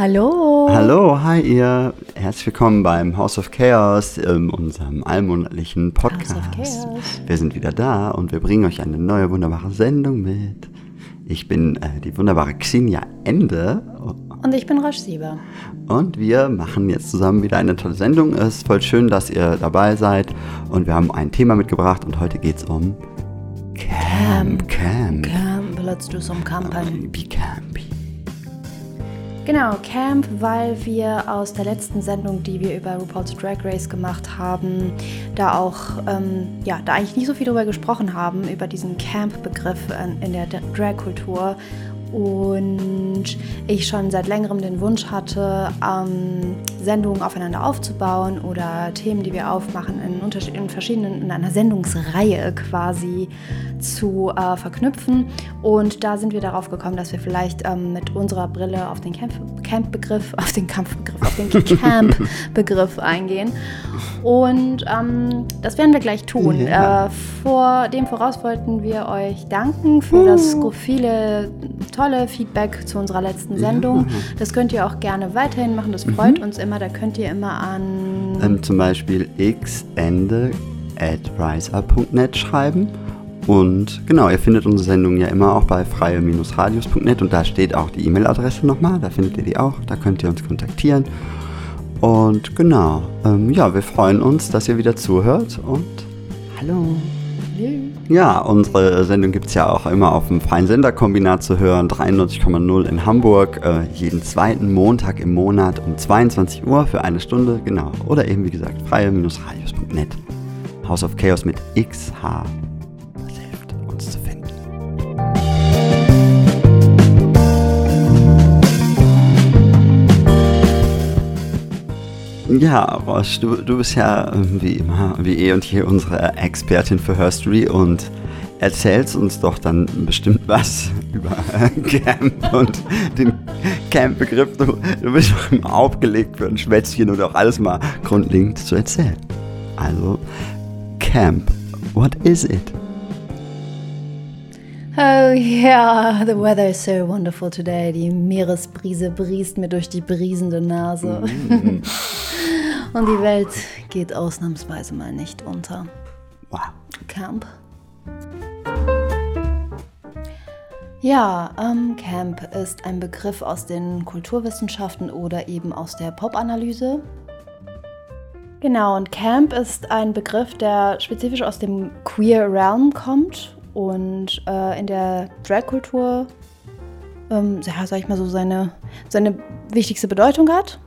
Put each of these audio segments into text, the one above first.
Hallo. Hallo, hi ihr. Herzlich willkommen beim House of Chaos, in unserem allmonatlichen Podcast. Wir sind wieder da und wir bringen euch eine neue wunderbare Sendung mit. Ich bin äh, die wunderbare Xenia Ende Und ich bin Rasch Sieber. und wir machen jetzt zusammen wieder eine tolle Sendung. Es ist voll schön, dass ihr dabei seid und wir haben ein Thema mitgebracht und heute geht es um Camp. Camp. Camp, let's do some camping. Be campy. Genau, Camp, weil wir aus der letzten Sendung, die wir über RuPaul's Drag Race gemacht haben, da auch, ähm, ja, da eigentlich nicht so viel drüber gesprochen haben, über diesen Camp-Begriff in, in der Drag-Kultur. Und ich schon seit längerem den Wunsch hatte, ähm, Sendungen aufeinander aufzubauen oder Themen, die wir aufmachen, in, in verschiedenen, in einer Sendungsreihe quasi zu äh, verknüpfen. Und da sind wir darauf gekommen, dass wir vielleicht ähm, mit unserer Brille auf den Camp- Camp-Begriff, auf den Kampfbegriff, auf den Camp-Begriff eingehen. Und ähm, das werden wir gleich tun. Ja. Äh, vor dem voraus wollten wir euch danken für das viele tolle Feedback zu unserer letzten Sendung. Das könnt ihr auch gerne weiterhin machen. Das freut uns immer. Da könnt ihr immer an ähm, zum Beispiel xende at riseup.net schreiben. Und genau, ihr findet unsere Sendung ja immer auch bei freie-radios.net und da steht auch die E-Mail-Adresse nochmal, da findet ihr die auch, da könnt ihr uns kontaktieren. Und genau, ähm, ja, wir freuen uns, dass ihr wieder zuhört und hallo. Ja, unsere Sendung gibt es ja auch immer auf dem freien Senderkombinat zu hören, 93,0 in Hamburg, äh, jeden zweiten Montag im Monat um 22 Uhr für eine Stunde, genau. Oder eben wie gesagt, freie-radios.net. House of Chaos mit XH. Ja, Roche, du, du bist ja ähm, wie immer, wie eh und je unsere Expertin für Herstory und erzählst uns doch dann bestimmt was über Camp und den Camp-Begriff. Du, du bist doch immer aufgelegt für ein Schwätzchen und auch alles mal grundlegend zu erzählen. Also, Camp, what is it? Oh yeah, the weather is so wonderful today. Die Meeresbrise briest mir durch die briesende Nase. Und die Welt geht ausnahmsweise mal nicht unter. Wow. Camp. Ja, ähm, Camp ist ein Begriff aus den Kulturwissenschaften oder eben aus der Popanalyse. Genau, und Camp ist ein Begriff, der spezifisch aus dem Queer Realm kommt und äh, in der Drag-Kultur, ähm, ja, sag ich mal so, seine, seine wichtigste Bedeutung hat.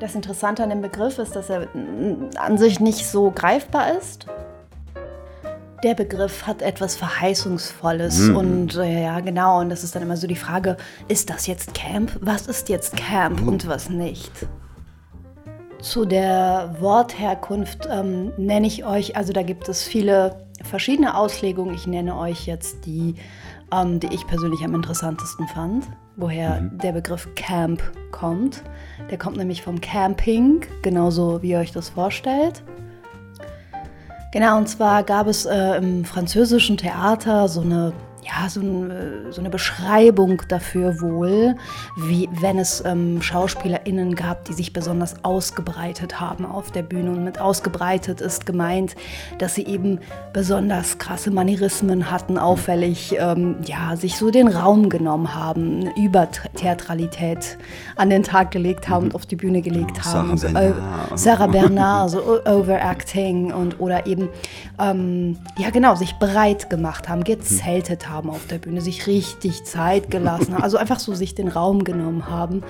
Das Interessante an dem Begriff ist, dass er mm, an sich nicht so greifbar ist. Der Begriff hat etwas Verheißungsvolles und äh, ja, genau, und das ist dann immer so die Frage, ist das jetzt Camp? Was ist jetzt Camp und was nicht? Zu der Wortherkunft ähm, nenne ich euch, also da gibt es viele verschiedene Auslegungen. Ich nenne euch jetzt die, ähm, die ich persönlich am interessantesten fand, woher der Begriff Camp kommt. Der kommt nämlich vom Camping, genauso wie ihr euch das vorstellt. Genau, und zwar gab es äh, im französischen Theater so eine, ja, so, ein, äh, so eine Beschreibung dafür wohl, wie wenn es ähm, SchauspielerInnen gab, die sich besonders ausgebreitet haben auf der Bühne. Und mit ausgebreitet ist gemeint, dass sie eben besonders krasse Manierismen hatten, auffällig, ähm, ja, sich so den Raum genommen haben, eine Übertheatralität an den Tag gelegt haben und auf die Bühne gelegt Oh, haben. Bernard. äh, Sarah Bernard, so Overacting und oder eben, ähm, ja genau, sich breit gemacht haben, gezeltet haben auf der Bühne, sich richtig Zeit gelassen haben, also einfach so sich den Raum genommen haben.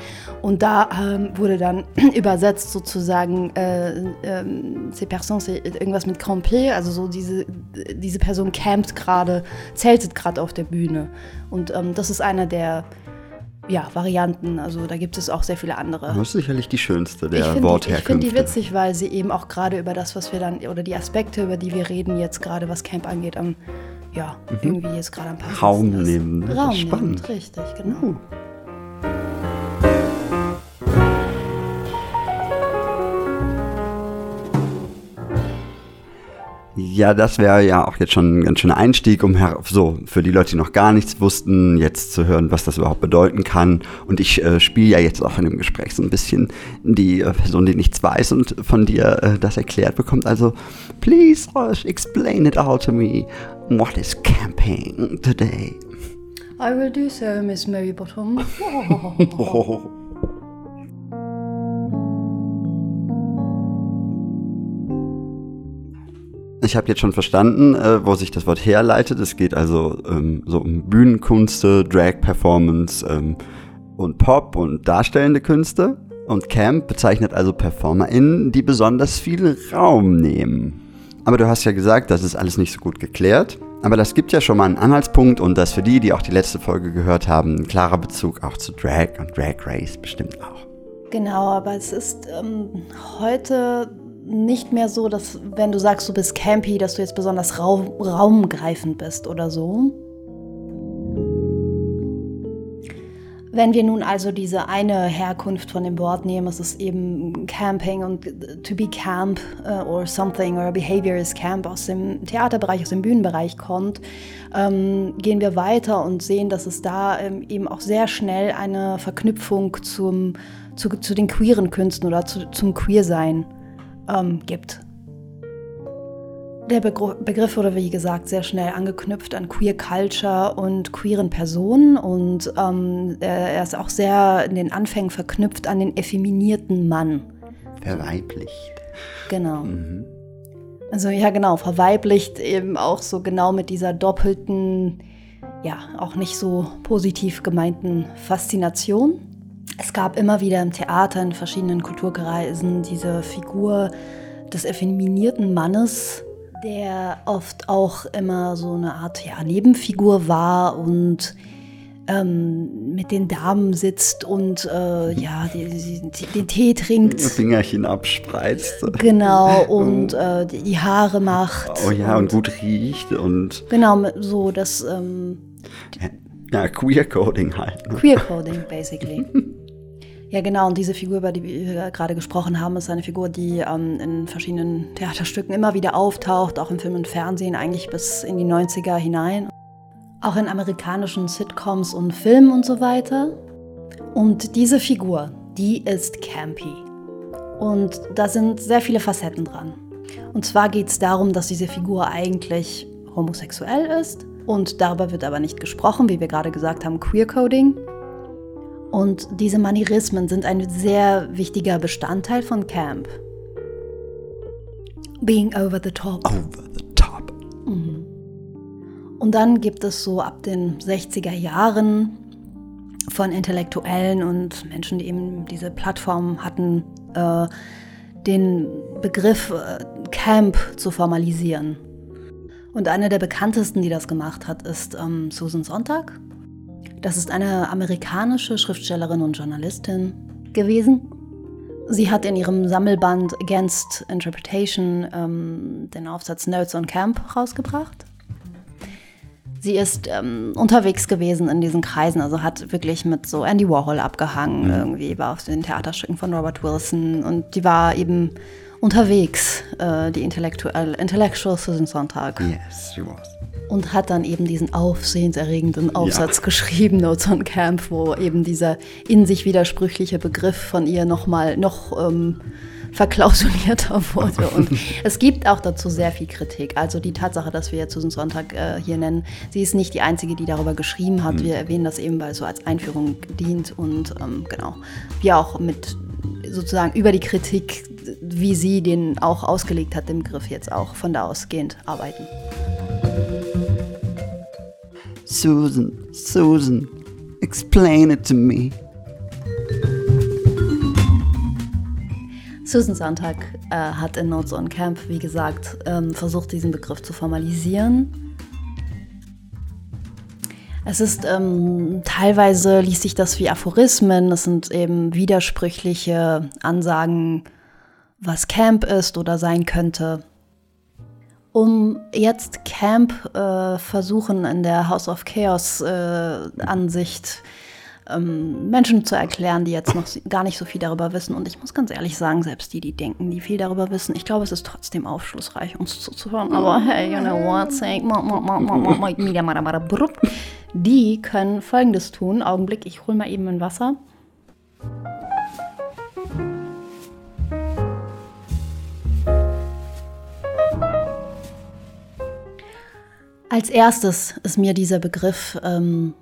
Und da ähm, wurde dann übersetzt sozusagen, äh, ähm, ces personnes, irgendwas mit camper, also so diese, diese Person campt gerade, zeltet gerade auf der Bühne. Und ähm, das ist einer der ja, Varianten, also da gibt es auch sehr viele andere Das ist sicherlich die schönste ich der finde ich Wortherkünfte. find die witzig, weil sie eben auch gerade über das, was wir dann, oder die Aspekte, über die wir reden, jetzt gerade was Camp angeht, am, ja, irgendwie jetzt gerade am passendsten Raum ist. nehmen, ne? Raum spannend. nehmen, richtig, genau. Ja, das wäre ja auch jetzt schon ein ganz schöner Einstieg, um so für die Leute, die noch gar nichts wussten, jetzt zu hören, was das überhaupt bedeuten kann. Und ich äh, spiele ja jetzt auch in dem Gespräch so ein bisschen die äh, Person, die nichts weiß und von dir äh, das erklärt bekommt. Also, please, explain it all to me. What is camping today? I will do so, Miss Mary Bottom. Oh. Ich habe jetzt schon verstanden, äh, wo sich das Wort herleitet. Es geht also ähm, so um Bühnenkunste, Drag-Performance ähm, und Pop und darstellende Künste. Und Camp bezeichnet also PerformerInnen, die besonders viel Raum nehmen. Aber du hast ja gesagt, das ist alles nicht so gut geklärt. Aber das gibt ja schon mal einen Anhaltspunkt und das für die, die auch die letzte Folge gehört haben, ein klarer Bezug auch zu Drag und Drag Race bestimmt auch. Genau, aber es ist ähm, heute nicht mehr so, dass wenn du sagst, du bist campy, dass du jetzt besonders raum, raumgreifend bist oder so. Wenn wir nun also diese eine Herkunft von dem Wort nehmen, es ist eben Camping und to be camp uh, or something or behavior is camp aus dem Theaterbereich, aus dem Bühnenbereich kommt, ähm, gehen wir weiter und sehen, dass es da ähm, eben auch sehr schnell eine Verknüpfung zum, zu, zu den queeren Künsten oder zu, zum Queersein ähm, gibt. Der Begriff wurde, wie gesagt, sehr schnell angeknüpft an Queer Culture und queeren Personen und ähm, er ist auch sehr in den Anfängen verknüpft an den effeminierten Mann. Verweiblicht. Genau. Mhm. Also ja, genau, verweiblicht eben auch so genau mit dieser doppelten, ja, auch nicht so positiv gemeinten Faszination. Es gab immer wieder im Theater in verschiedenen Kulturkreisen diese Figur des effeminierten Mannes, der oft auch immer so eine Art ja, Nebenfigur war und ähm, mit den Damen sitzt und äh, ja, die, die, den Tee trinkt. Fingerchen abspreizt. Genau, und äh, die Haare macht. Oh ja, und, und, gut riecht und. Genau, so das. Ähm, ja, Queer Coding halt. Ne? Queer Coding, basically. Ja, genau. Und diese Figur, über die wir gerade gesprochen haben, ist eine Figur, die ähm, in verschiedenen Theaterstücken immer wieder auftaucht, auch im Film und Fernsehen, eigentlich bis in die 90er hinein. Auch in amerikanischen Sitcoms und Filmen und so weiter. Und diese Figur, die ist campy. Und da sind sehr viele Facetten dran. Und zwar geht es darum, dass diese Figur eigentlich homosexuell ist. Und darüber wird aber nicht gesprochen, wie wir gerade gesagt haben, Queer Coding. Und diese Manierismen sind ein sehr wichtiger Bestandteil von Camp. Being over the top. Over the top. Mhm. Und dann gibt es so ab den 60er Jahren von Intellektuellen und Menschen, die eben diese Plattform hatten, äh, den Begriff äh, Camp zu formalisieren. Und eine der bekanntesten, die das gemacht hat, ist ähm, Susan Sonntag. Das ist eine amerikanische Schriftstellerin und Journalistin gewesen. Sie hat in ihrem Sammelband Against Interpretation ähm, den Aufsatz Notes on Camp rausgebracht. Sie ist ähm, unterwegs gewesen in diesen Kreisen, also hat wirklich mit so Andy Warhol abgehangen, mhm. irgendwie war auf den Theaterstücken von Robert Wilson und die war eben unterwegs, äh, die Intellektuelle, Intellectual Susan Sonntag. Yes, she was und hat dann eben diesen aufsehenserregenden Aufsatz ja. geschrieben, Notes on Camp, wo eben dieser in sich widersprüchliche Begriff von ihr nochmal noch ähm, verklausulierter wurde. Und es gibt auch dazu sehr viel Kritik. Also die Tatsache, dass wir jetzt Susan Sonntag äh, hier nennen, sie ist nicht die Einzige, die darüber geschrieben hat. Mhm. Wir erwähnen das eben, weil es so als Einführung dient und ähm, genau, wir auch mit sozusagen über die Kritik, wie sie den auch ausgelegt hat, dem Begriff jetzt auch von da ausgehend arbeiten. Susan, Susan, explain it to me. Susan Sonntag äh, hat in Notes on Camp, wie gesagt, ähm, versucht, diesen Begriff zu formalisieren. Es ist ähm, teilweise liest sich das wie Aphorismen, es sind eben widersprüchliche Ansagen, was Camp ist oder sein könnte um jetzt Camp äh, versuchen in der House of Chaos äh, Ansicht ähm, Menschen zu erklären, die jetzt noch gar nicht so viel darüber wissen. Und ich muss ganz ehrlich sagen, selbst die, die denken, die viel darüber wissen, ich glaube, es ist trotzdem aufschlussreich, uns zuzuhören. Aber hey, you know what, die können Folgendes tun. Augenblick, ich hole mal eben ein Wasser. Als erstes ist mir dieser Begriff ähm,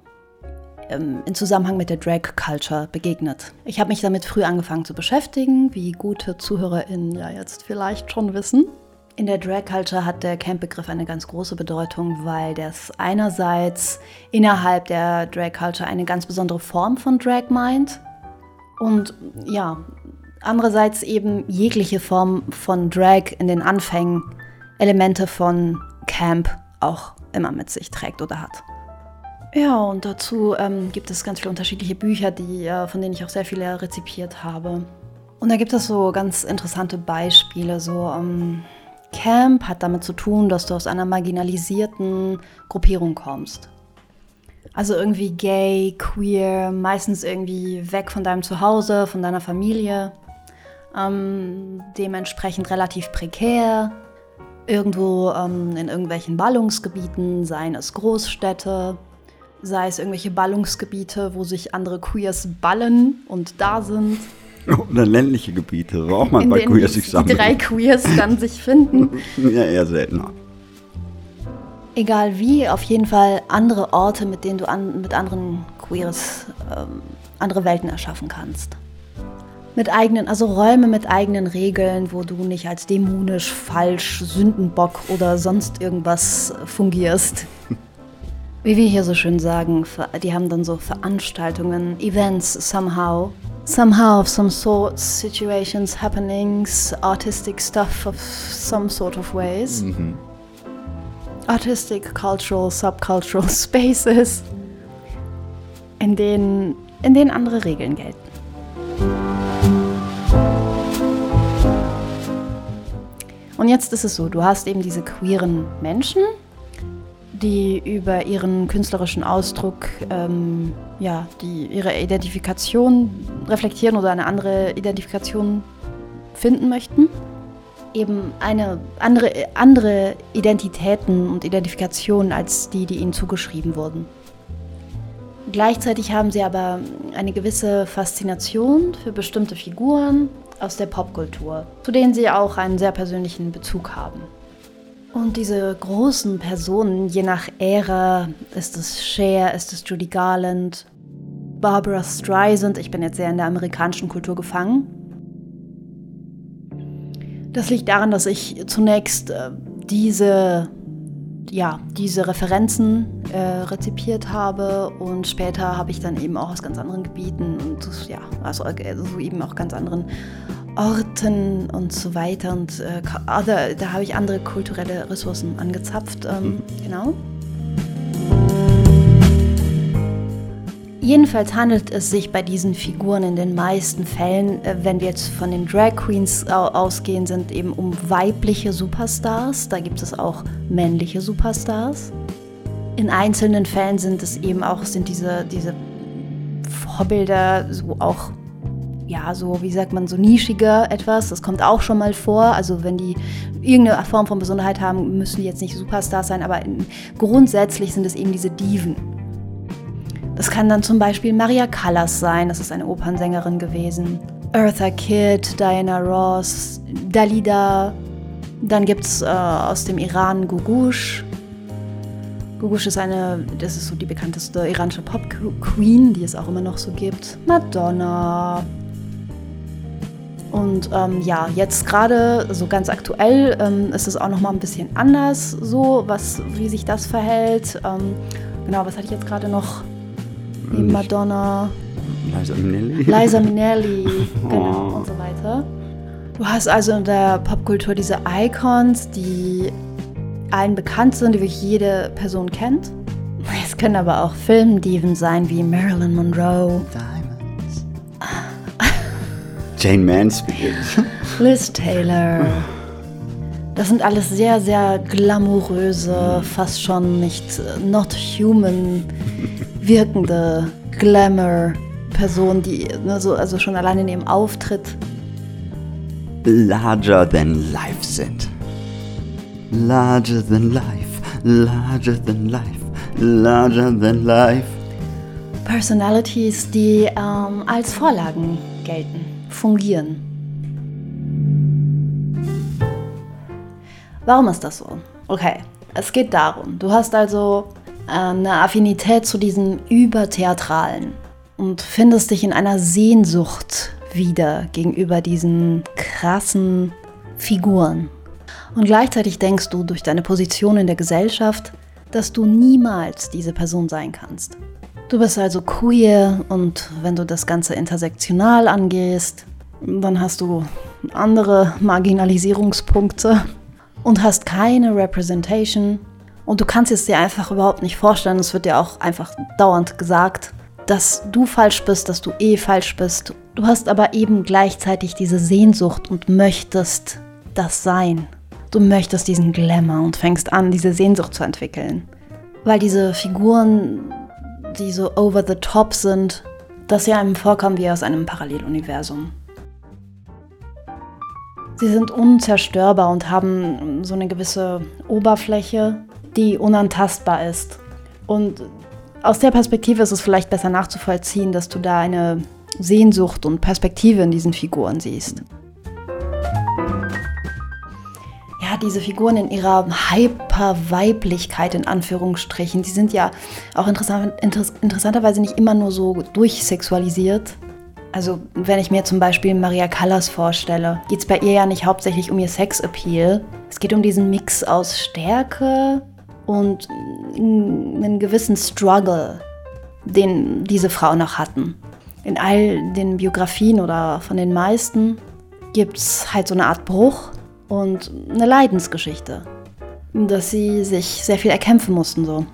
ähm, in Zusammenhang mit der Drag Culture begegnet. Ich habe mich damit früh angefangen zu beschäftigen, wie gute ZuhörerInnen ja jetzt vielleicht schon wissen. In der Drag Culture hat der Camp-Begriff eine ganz große Bedeutung, weil das einerseits innerhalb der Drag Culture eine ganz besondere Form von Drag meint und ja, andererseits eben jegliche Form von Drag in den Anfängen Elemente von Camp auch immer mit sich trägt oder hat. Ja, und dazu ähm, gibt es ganz viele unterschiedliche Bücher, die, äh, von denen ich auch sehr viele rezipiert habe. Und da gibt es so ganz interessante Beispiele. So ähm, Camp hat damit zu tun, dass du aus einer marginalisierten Gruppierung kommst. Also irgendwie gay, queer, meistens irgendwie weg von deinem Zuhause, von deiner Familie. Ähm, dementsprechend relativ prekär irgendwo ähm, in irgendwelchen Ballungsgebieten, seien es Großstädte, sei es irgendwelche Ballungsgebiete, wo sich andere Queers ballen und da sind. Oder ländliche Gebiete, wo auch mal bei Queers sich sammeln. Die drei Queers dann sich finden. ja, eher seltener. Egal wie, auf jeden Fall andere Orte, mit denen du an, mit anderen Queers ähm, andere Welten erschaffen kannst mit eigenen, also Räume mit eigenen Regeln, wo du nicht als dämonisch, falsch, Sündenbock oder sonst irgendwas fungierst. Wie wir hier so schön sagen, die haben dann so Veranstaltungen, Events somehow. Somehow of some sort, situations, happenings, artistic stuff of some sort of ways. Mhm. Artistic, cultural, subcultural spaces, in denen, in denen andere Regeln gelten. Und jetzt ist es so, du hast eben diese queeren Menschen, die über ihren künstlerischen Ausdruck, ähm, ja, die ihre Identifikation reflektieren oder eine andere Identifikation finden möchten. Eben eine andere, andere Identitäten und Identifikationen als die, die ihnen zugeschrieben wurden. Gleichzeitig haben sie aber eine gewisse Faszination für bestimmte Figuren aus der Popkultur, zu denen sie auch einen sehr persönlichen Bezug haben. Und diese großen Personen, je nach Ära, ist es Cher, ist es Judy Garland, Barbara Streisand, ich bin jetzt sehr in der amerikanischen Kultur gefangen. Das liegt daran, dass ich zunächst äh, diese ja, diese Referenzen äh, rezipiert habe und später habe ich dann eben auch aus ganz anderen Gebieten und ja, also, also eben auch ganz anderen Orten und so weiter und äh, da, da habe ich andere kulturelle Ressourcen angezapft, ähm, mhm. genau. Jedenfalls handelt es sich bei diesen Figuren in den meisten Fällen, äh, wenn wir jetzt von den Drag Queens ausgehen, sind eben um weibliche Superstars. Da gibt es auch männliche Superstars. In einzelnen Fällen sind es eben auch sind diese, diese Vorbilder so auch ja, so, wie sagt man, so nischiger etwas. Das kommt auch schon mal vor. Also wenn die irgendeine Form von Besonderheit haben, müssen die jetzt nicht Superstars sein, aber grundsätzlich sind es eben diese Diven. Das kann dann zum Beispiel Maria Callas sein, das ist eine Opernsängerin gewesen. Eartha Kitt, Diana Ross, Dalida. Dann gibt es äh, aus dem Iran Gugush. Gugush ist eine, das ist so die bekannteste iranische Pop-Queen, die es auch immer noch so gibt. Madonna. Und ähm, ja, jetzt gerade so ganz aktuell ähm, ist es auch noch mal ein bisschen anders, so was, wie sich das verhält. Ähm, genau, was hatte ich jetzt gerade noch? Wie Madonna. Liza Minnelli. Liza Minnelli, genau, oh. und so weiter. Du hast also in der Popkultur diese Icons, die allen bekannt sind, die wirklich jede Person kennt. Es können aber auch Filmdiven sein wie Marilyn Monroe. Diamonds. Jane Mansfield. Liz Taylor. Das sind alles sehr, sehr glamouröse, fast schon nicht not human wirkende Glamour-Person, die ne, so, also schon allein in ihrem Auftritt larger than life sind. Larger than life, larger than life, larger than life. Personalities, die ähm, als Vorlagen gelten, fungieren. Warum ist das so? Okay, es geht darum, du hast also eine Affinität zu diesem Übertheatralen und findest dich in einer Sehnsucht wieder gegenüber diesen krassen Figuren. Und gleichzeitig denkst du durch deine Position in der Gesellschaft, dass du niemals diese Person sein kannst. Du bist also queer und wenn du das Ganze intersektional angehst, dann hast du andere Marginalisierungspunkte und hast keine Representation. Und du kannst es dir einfach überhaupt nicht vorstellen. Es wird dir auch einfach dauernd gesagt, dass du falsch bist, dass du eh falsch bist. Du hast aber eben gleichzeitig diese Sehnsucht und möchtest das sein. Du möchtest diesen Glamour und fängst an, diese Sehnsucht zu entwickeln. Weil diese Figuren, die so over the top sind, das ja einem vorkommen wie aus einem Paralleluniversum. Sie sind unzerstörbar und haben so eine gewisse Oberfläche, die unantastbar ist. Und aus der Perspektive ist es vielleicht besser nachzuvollziehen, dass du da eine Sehnsucht und Perspektive in diesen Figuren siehst. Ja, diese Figuren in ihrer Hyperweiblichkeit in Anführungsstrichen, die sind ja auch interessant, interessanterweise nicht immer nur so durchsexualisiert. Also wenn ich mir zum Beispiel Maria Callas vorstelle, geht es bei ihr ja nicht hauptsächlich um ihr Sexappeal. Es geht um diesen Mix aus Stärke, und einen gewissen Struggle, den diese Frauen noch hatten. In all den Biografien oder von den meisten gibt es halt so eine Art Bruch und eine Leidensgeschichte, dass sie sich sehr viel erkämpfen mussten so.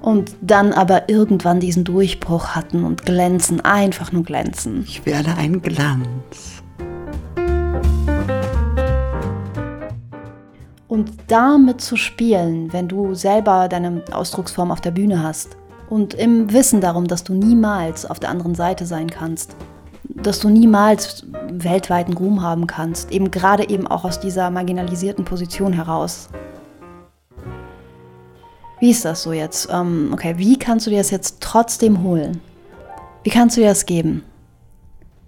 Und dann aber irgendwann diesen Durchbruch hatten und glänzen, einfach nur glänzen. Ich werde ein Glanz. Und damit zu spielen, wenn du selber deine Ausdrucksform auf der Bühne hast und im Wissen darum, dass du niemals auf der anderen Seite sein kannst, dass du niemals weltweiten Ruhm haben kannst, eben gerade eben auch aus dieser marginalisierten Position heraus. Wie ist das so jetzt? Ähm, okay, wie kannst du dir das jetzt trotzdem holen? Wie kannst du dir das geben?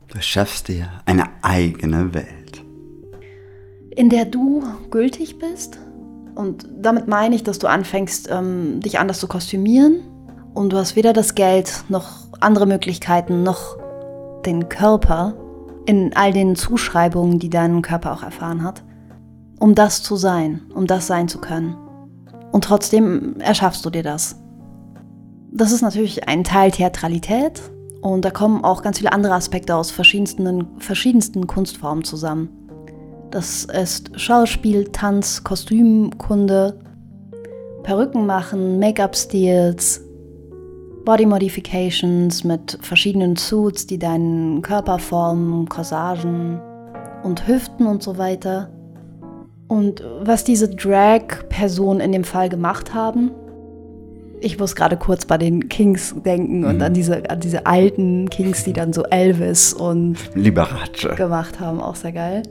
Du schaffst dir eine eigene Welt in der du gültig bist. Und damit meine ich, dass du anfängst, ähm, dich anders zu kostümieren. Und du hast weder das Geld noch andere Möglichkeiten noch den Körper in all den Zuschreibungen, die dein Körper auch erfahren hat, um das zu sein, um das sein zu können. Und trotzdem erschaffst du dir das. Das ist natürlich ein Teil Theatralität und da kommen auch ganz viele andere Aspekte aus verschiedensten, verschiedensten Kunstformen zusammen. Das ist Schauspiel, Tanz, Kostümkunde, Perücken machen, Make-up-Stils, Body Modifications mit verschiedenen Suits, die deinen Körper formen, Corsagen und Hüften und so weiter. Und was diese Drag-Personen in dem Fall gemacht haben, ich muss gerade kurz bei den Kings denken und mhm. an, diese, an diese alten Kings, die dann so Elvis und Liberace gemacht haben, auch sehr geil.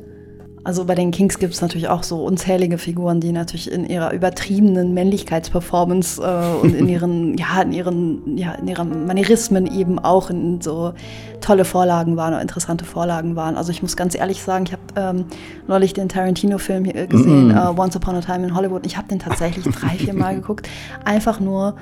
Also bei den Kings gibt es natürlich auch so unzählige Figuren, die natürlich in ihrer übertriebenen Männlichkeitsperformance äh, und in ihren, ja, in ihren, ja, in ihren Manierismen eben auch in so tolle Vorlagen waren oder interessante Vorlagen waren. Also ich muss ganz ehrlich sagen, ich habe ähm, neulich den Tarantino-Film hier gesehen, mm -hmm. uh, Once Upon a Time in Hollywood. Ich habe den tatsächlich drei, vier Mal geguckt. Einfach nur,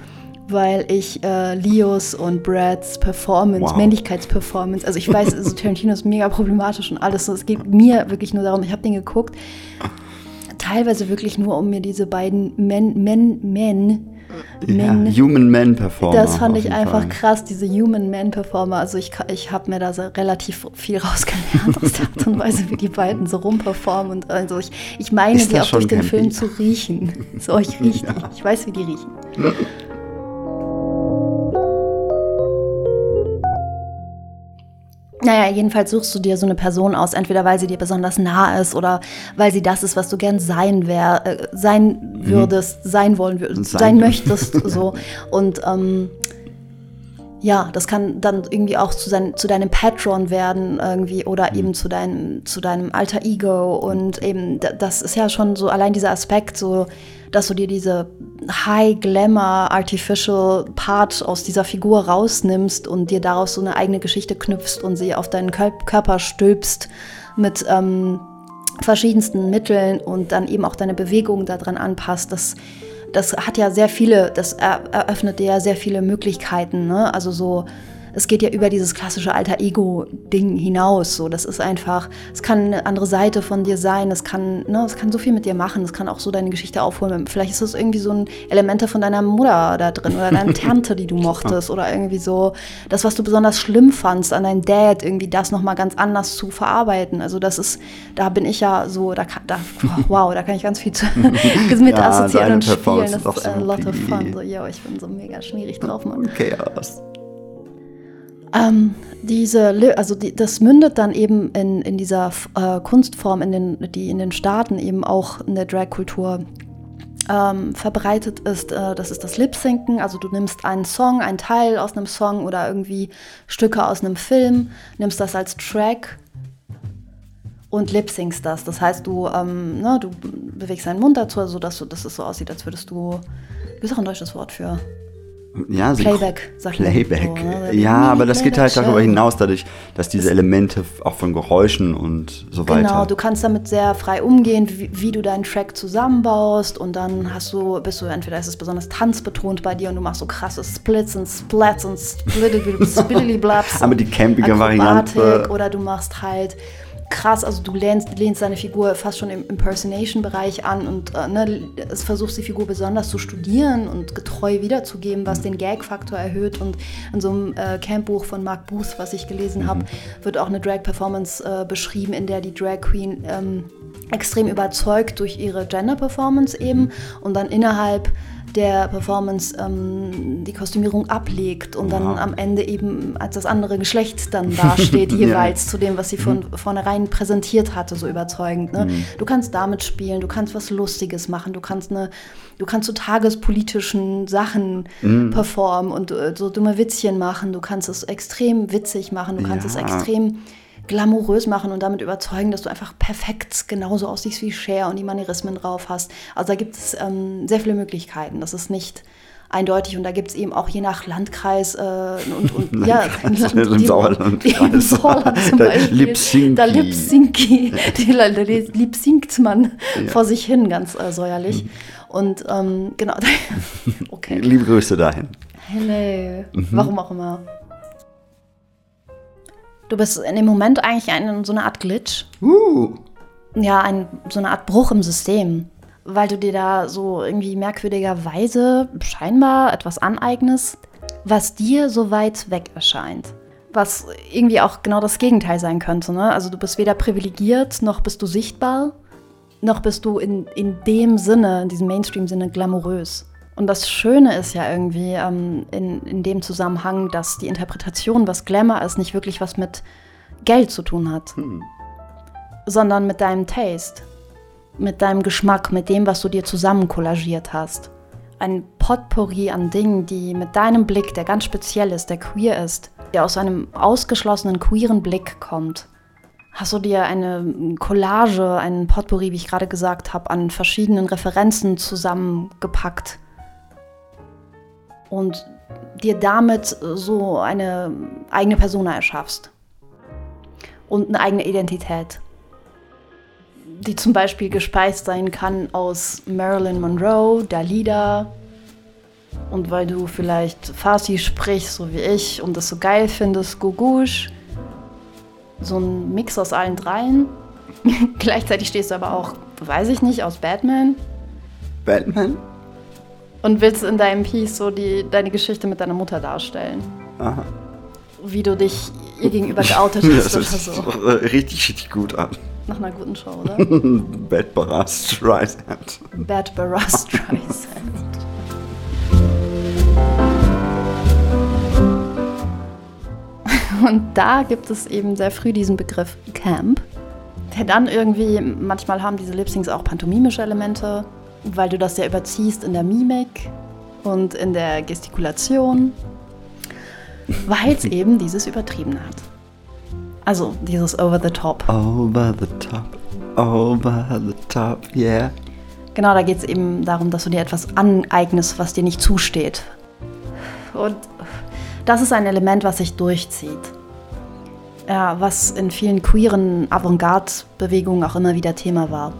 weil ich äh, Leos und Brads Performance, wow. Männlichkeitsperformance, also ich weiß, also Tarantino ist mega problematisch und alles. Es geht mir wirklich nur darum, ich habe den geguckt, teilweise wirklich nur, um mir diese beiden Men, Men, Men, Men ja, Human Man Performer. Das fand ich einfach Fall. krass, diese Human Man Performer. Also ich, ich habe mir da so relativ viel rausgelernt aus der Art und Weise, wie die beiden so rumperformen. Und also ich, ich meine, die auch durch den Film zu riechen. So, ich rieche ja. Ich weiß, wie die riechen. Naja, jedenfalls suchst du dir so eine Person aus, entweder weil sie dir besonders nah ist oder weil sie das ist, was du gern sein wär, äh, sein mhm. würdest, mhm. sein wollen würdest, sein, sein möchtest, so. Und ähm, ja, das kann dann irgendwie auch zu, sein, zu deinem Patron werden irgendwie oder Mhm. eben zu deinem, zu deinem alter Ego und eben, da- das ist ja schon so allein dieser Aspekt, so, dass du dir diese High Glamour Artificial Part aus dieser Figur rausnimmst und dir daraus so eine eigene Geschichte knüpfst und sie auf deinen Kör- Körper stülpst mit ähm, verschiedensten Mitteln und dann eben auch deine Bewegung daran anpasst. Das, das hat ja sehr viele, das er, eröffnet ja sehr viele Möglichkeiten. Ne? Also so, es geht ja über dieses klassische alter Ego-Ding hinaus. So, das ist einfach, es kann eine andere Seite von dir sein. Es kann, ne, es kann so viel mit dir machen. Es kann auch so deine Geschichte aufholen. Vielleicht ist es irgendwie so ein Elemente von deiner Mutter da drin oder deiner Tante, die du mochtest oder irgendwie so das, was du besonders schlimm fandst an deinem Dad, irgendwie das noch mal ganz anders zu verarbeiten. Also das ist, da bin ich ja so, da kann, da, wow, da kann ich ganz viel mit Ja, assoziieren und spielen. Das ist a lot of fun. So, yo, ich bin so mega schmierig drauf, Mann. Chaos. Ähm, diese, also die, das mündet dann eben in, in dieser äh, Kunstform, in den, die in den Staaten eben auch in der Drag-Kultur ähm, verbreitet ist. Äh, das ist das Lip-Synken. Also du nimmst einen Song, einen Teil aus einem Song oder irgendwie Stücke aus einem Film, nimmst das als Track und lip-syncst das. Das heißt, du, ähm, ne, du bewegst deinen Mund dazu, sodass du, dass es so aussieht, als würdest du. Gibt es auch ein deutsches Wort für? Ja, Synchro- Playback, sagt man Playback. so, ne? Ja, aber das geht halt darüber hinaus, dadurch, dass diese Elemente auch von Geräuschen und so weiter. Genau, du kannst damit sehr frei umgehen, wie, wie du deinen Track zusammenbaust und dann hast du, bist du, entweder ist es besonders tanzbetont bei dir und du machst so krasse Splits und Splats und Splittily-Blabs. Aber die campige Variante- Oder du machst halt krass, also du lehnst, lehnst deine Figur fast schon im Impersonation-Bereich an und äh, ne, es versuchst die Figur besonders zu studieren und getreu wiederzugeben, was den Gag-Faktor erhöht. Und in so einem äh, Campbuch von Mark Booth, was ich gelesen habe, wird auch eine Drag-Performance äh, beschrieben, in der die Drag Queen ähm, extrem überzeugt durch ihre Gender-Performance eben und dann innerhalb der Performance ähm, die Kostümierung ablegt und dann Wow. am Ende eben als das andere Geschlecht dann dasteht, Ja. jeweils zu dem, was sie von vornherein präsentiert hatte, so überzeugend. Ne? Du kannst damit spielen, du kannst was Lustiges machen, du kannst eine, du kannst so tagespolitischen Sachen performen und äh, so dumme Witzchen machen, du kannst es extrem witzig machen, du kannst es Ja. extrem glamourös machen und damit überzeugen, dass du einfach perfekt genauso aussiehst wie Cher und die Manierismen drauf hast. Also da gibt es ähm, sehr viele Möglichkeiten. Das ist nicht eindeutig und da gibt es eben auch je nach Landkreis äh, und, und ja, Landkreis, im Sauerlandkreis. Im Sauerland zum Da Beispiel. Lip-Synci. Da Lip-Synci. Da lip-synkt man Ja. Mhm. vor sich hin, ganz äh, säuerlich. Und ähm, genau. okay. Liebe Grüße dahin. Hello. Mhm. Warum auch immer. Du bist in dem Moment eigentlich ein, so eine Art Glitch. Uh, Ja, ein, so eine Art Bruch im System. Weil du dir da so irgendwie merkwürdigerweise scheinbar etwas aneignest, was dir so weit weg erscheint. Was irgendwie auch genau das Gegenteil sein könnte. Ne? Also du bist weder privilegiert, noch bist du sichtbar, noch bist du in, in dem Sinne, in diesem Mainstream-Sinne glamourös. Und das Schöne ist ja irgendwie ähm, in, in dem Zusammenhang, dass die Interpretation, was Glamour ist, nicht wirklich was mit Geld zu tun hat, sondern mit deinem Taste, mit deinem Geschmack, mit dem, was du dir zusammen kollagiert hast. Ein Potpourri an Dingen, die mit deinem Blick, der ganz speziell ist, der queer ist, der aus einem ausgeschlossenen queeren Blick kommt. Hast du dir eine Collage, einen Potpourri, wie ich gerade gesagt habe, an verschiedenen Referenzen zusammengepackt und dir damit so eine eigene Persona erschaffst und eine eigene Identität, die zum Beispiel gespeist sein kann aus Marilyn Monroe, Dalida und weil du vielleicht Farsi sprichst, so wie ich, und das so geil findest, Gugush, so ein Mix aus allen dreien. Gleichzeitig stehst du aber auch, weiß ich nicht, aus Batman Batman? Und willst in deinem Piece so die, deine Geschichte mit deiner Mutter darstellen. Aha. Wie du dich ihr gegenüber geoutet hast oder so. äh, richtig, richtig gut an. Nach einer guten Show, oder? Bad Barras Streisand. Bad Barras Streisand. Und da gibt es eben sehr früh diesen Begriff Camp, der dann irgendwie, manchmal haben diese Lip-Syncs auch pantomimische Elemente, weil du das ja überziehst in der Mimik und in der Gestikulation. weil es eben dieses Übertriebene hat. Also dieses Over the Top. Over the top, over the top, yeah. Genau, da geht es eben darum, dass du dir etwas aneignest, was dir nicht zusteht. Und das ist ein Element, was sich durchzieht. Ja, was in vielen queeren Avantgarde-Bewegungen auch immer wieder Thema war.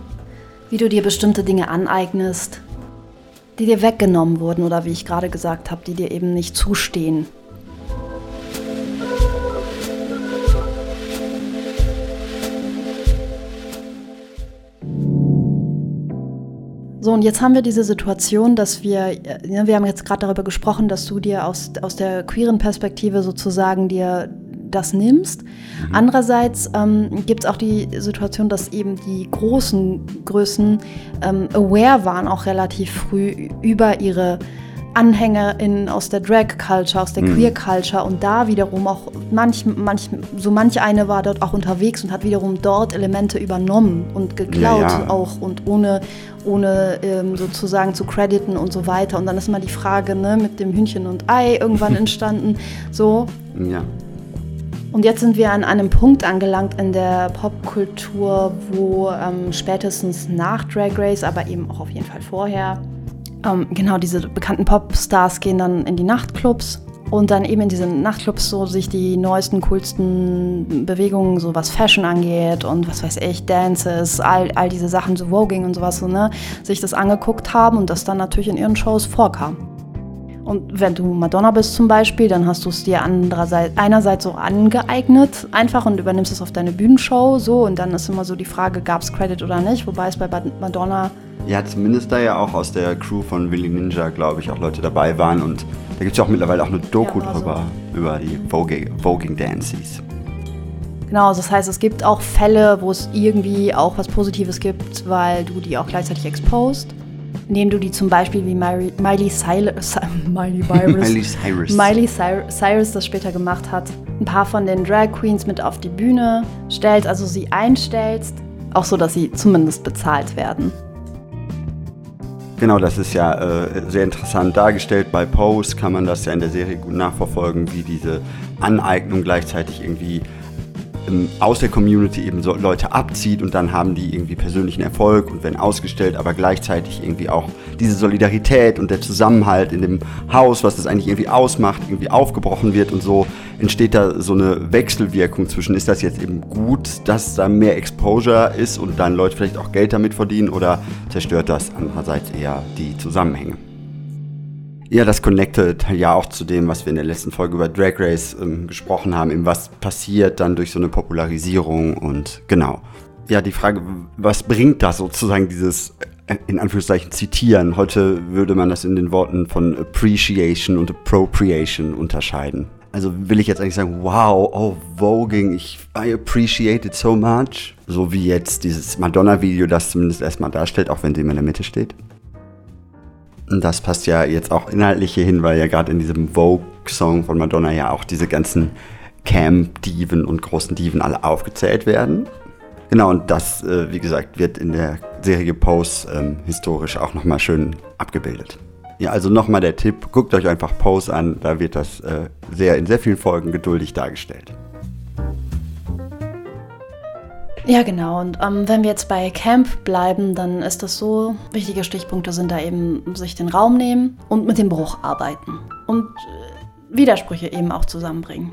Wie du dir bestimmte Dinge aneignest, die dir weggenommen wurden oder wie ich gerade gesagt habe, die dir eben nicht zustehen. So, und jetzt haben wir diese Situation, dass wir, ja, wir haben jetzt gerade darüber gesprochen, dass du dir aus, aus der queeren Perspektive sozusagen dir das nimmst. Mhm. Andererseits ähm, gibt es auch die Situation, dass eben die großen Größen ähm, aware waren, auch relativ früh über ihre AnhängerInnen aus der Drag-Culture, aus der mhm. Queer-Culture und da wiederum auch manch, manch, so manch eine war dort auch unterwegs und hat wiederum dort Elemente übernommen und geklaut ja, ja. auch und ohne, ohne ähm, sozusagen zu crediten und so weiter. Und dann ist mal die Frage ne, mit dem Hühnchen und Ei irgendwann entstanden. So. Ja. Und jetzt sind wir an einem Punkt angelangt in der Popkultur, wo ähm, spätestens nach Drag Race, aber eben auch auf jeden Fall vorher, ähm, genau diese bekannten Popstars gehen dann in die Nachtclubs und dann eben in diesen Nachtclubs so sich die neuesten, coolsten Bewegungen, so was Fashion angeht und was weiß ich, Dances, all, all diese Sachen, so Voging und sowas, so, ne, sich das angeguckt haben und das dann natürlich in ihren Shows vorkam. Und wenn du Madonna bist zum Beispiel, dann hast du es dir andererseits, einerseits so angeeignet einfach und übernimmst es auf deine Bühnenshow so und dann ist immer so die Frage, gab es Credit oder nicht, wobei es bei Madonna... Ja, zumindest da ja auch aus der Crew von Willy Ninja, glaube ich, auch Leute dabei waren und da gibt es ja auch mittlerweile auch eine Doku ja, drüber, so. über die Voging, Dances. Genau, das heißt, es gibt auch Fälle, wo es irgendwie auch was Positives gibt, weil du die auch gleichzeitig exposed indem du die zum Beispiel wie Miley, Miley, Cyrus, Miley, Miley Cyrus. Miley Cyrus das später gemacht hat, ein paar von den Drag Queens mit auf die Bühne stellst, also sie einstellst, auch so, dass sie zumindest bezahlt werden. Genau, das ist ja äh, sehr interessant dargestellt. Bei Pose kann man das ja in der Serie gut nachverfolgen, wie diese Aneignung gleichzeitig irgendwie aus der Community eben so Leute abzieht und dann haben die irgendwie persönlichen Erfolg und werden ausgestellt, aber gleichzeitig irgendwie auch diese Solidarität und der Zusammenhalt in dem Haus, was das eigentlich irgendwie ausmacht, irgendwie aufgebrochen wird und so entsteht da so eine Wechselwirkung zwischen, ist das jetzt eben gut, dass da mehr Exposure ist und dann Leute vielleicht auch Geld damit verdienen oder zerstört das andererseits eher die Zusammenhänge? Ja, das connectet ja auch zu dem, was wir in der letzten Folge über Drag Race ähm, gesprochen haben, eben was passiert dann durch so eine Popularisierung und genau. Ja, die Frage, was bringt das sozusagen dieses äh, in Anführungszeichen zitieren? Heute würde man das in den Worten von Appreciation und Appropriation unterscheiden. Also will ich jetzt eigentlich sagen, wow, oh, Voging, ich, I appreciate it so much. So wie jetzt dieses Madonna-Video das zumindest erstmal darstellt, auch wenn sie immer in der Mitte steht. Das passt ja jetzt auch inhaltlich hier hin, weil ja gerade in diesem Vogue-Song von Madonna ja auch diese ganzen Camp-Diven und großen Diven alle aufgezählt werden. Genau, und das, äh, wie gesagt, wird in der Serie Pose ähm, historisch auch nochmal schön abgebildet. Ja, also nochmal der Tipp, guckt euch einfach Pose an, da wird das äh, sehr in sehr vielen Folgen geduldig dargestellt. Ja, genau. Und ähm, wenn wir jetzt bei Camp bleiben, dann ist das so, wichtige Stichpunkte sind da eben sich den Raum nehmen und mit dem Bruch arbeiten und äh, Widersprüche eben auch zusammenbringen.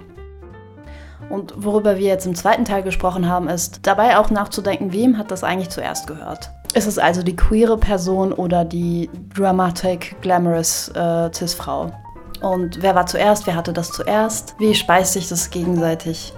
Und worüber wir jetzt im zweiten Teil gesprochen haben, ist dabei auch nachzudenken, wem hat das eigentlich zuerst gehört. Ist es also die queere Person oder die dramatic, glamorous äh, Cis-Frau? Und wer war zuerst, wer hatte das zuerst? Wie speist sich das gegenseitig?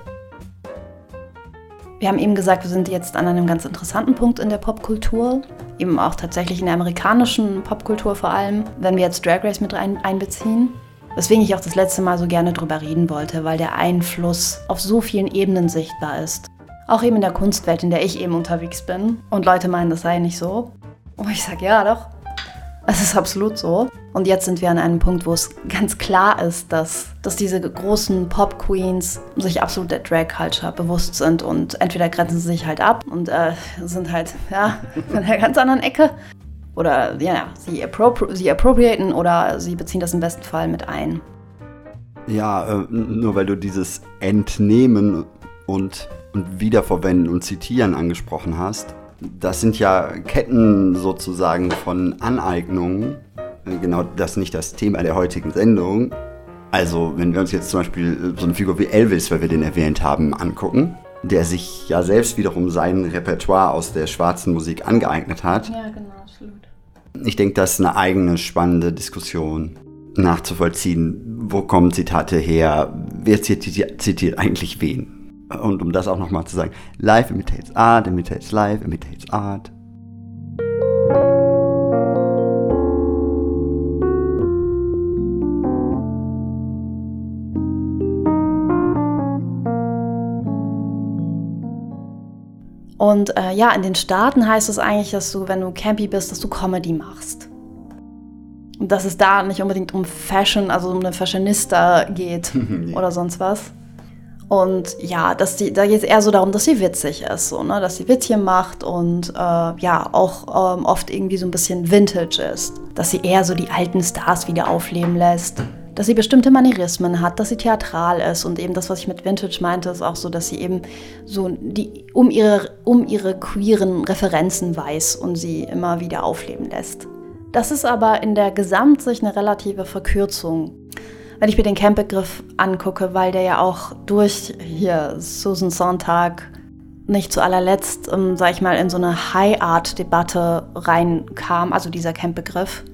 Wir haben eben gesagt, wir sind jetzt an einem ganz interessanten Punkt in der Popkultur, eben auch tatsächlich in der amerikanischen Popkultur vor allem, wenn wir jetzt Drag Race mit rein, einbeziehen. Weswegen ich auch das letzte Mal so gerne drüber reden wollte, weil der Einfluss auf so vielen Ebenen sichtbar ist. Auch eben in der Kunstwelt, in der ich eben unterwegs bin. Und Leute meinen, das sei nicht so. Und ich sage, ja doch, es ist absolut so. Und jetzt sind wir an einem Punkt, wo es ganz klar ist, dass, dass diese großen Pop-Queens sich absolut der Drag-Culture bewusst sind und entweder grenzen sie sich halt ab und äh, sind halt, ja, von der ganz anderen Ecke. Oder ja, sie, appropri sie appropriaten oder sie beziehen das im besten Fall mit ein. Ja, äh, nur weil du dieses Entnehmen und, und Wiederverwenden und Zitieren angesprochen hast. Das sind ja Ketten sozusagen von Aneignungen. Äh, genau das ist nicht das Thema der heutigen Sendung. Also, wenn wir uns jetzt zum Beispiel so eine Figur wie Elvis, weil wir den erwähnt haben, angucken, der sich ja selbst wiederum sein Repertoire aus der schwarzen Musik angeeignet hat. Ja, genau, absolut. Ich denke, das ist eine eigene spannende Diskussion nachzuvollziehen. Wo kommen Zitate her? Wer zitiert, zitiert eigentlich wen? Und um das auch nochmal zu sagen, Life imitates Art, imitates Life, imitates Art. Und äh, ja, in den Staaten heißt es eigentlich, dass du, wenn du campy bist, dass du Comedy machst. Und dass es da nicht unbedingt um Fashion, also um eine Fashionista geht oder sonst was. Und ja, dass die, da geht es eher so darum, dass sie witzig ist, so, ne? dass sie Witzchen macht und äh, ja, auch ähm, oft irgendwie so ein bisschen Vintage ist. Dass sie eher so die alten Stars wieder aufleben lässt dass sie bestimmte Manierismen hat, dass sie theatral ist und eben das, was ich mit Vintage meinte, ist auch so, dass sie eben so die, um, ihre, um ihre queeren Referenzen weiß und sie immer wieder aufleben lässt. Das ist aber in der Gesamtsicht eine relative Verkürzung. Wenn ich mir den Camp-Begriff angucke, weil der ja auch durch hier Susan Sontag nicht zu allerletzt, ähm, sag ich mal, in so eine High-Art-Debatte reinkam, also dieser Camp-Begriff,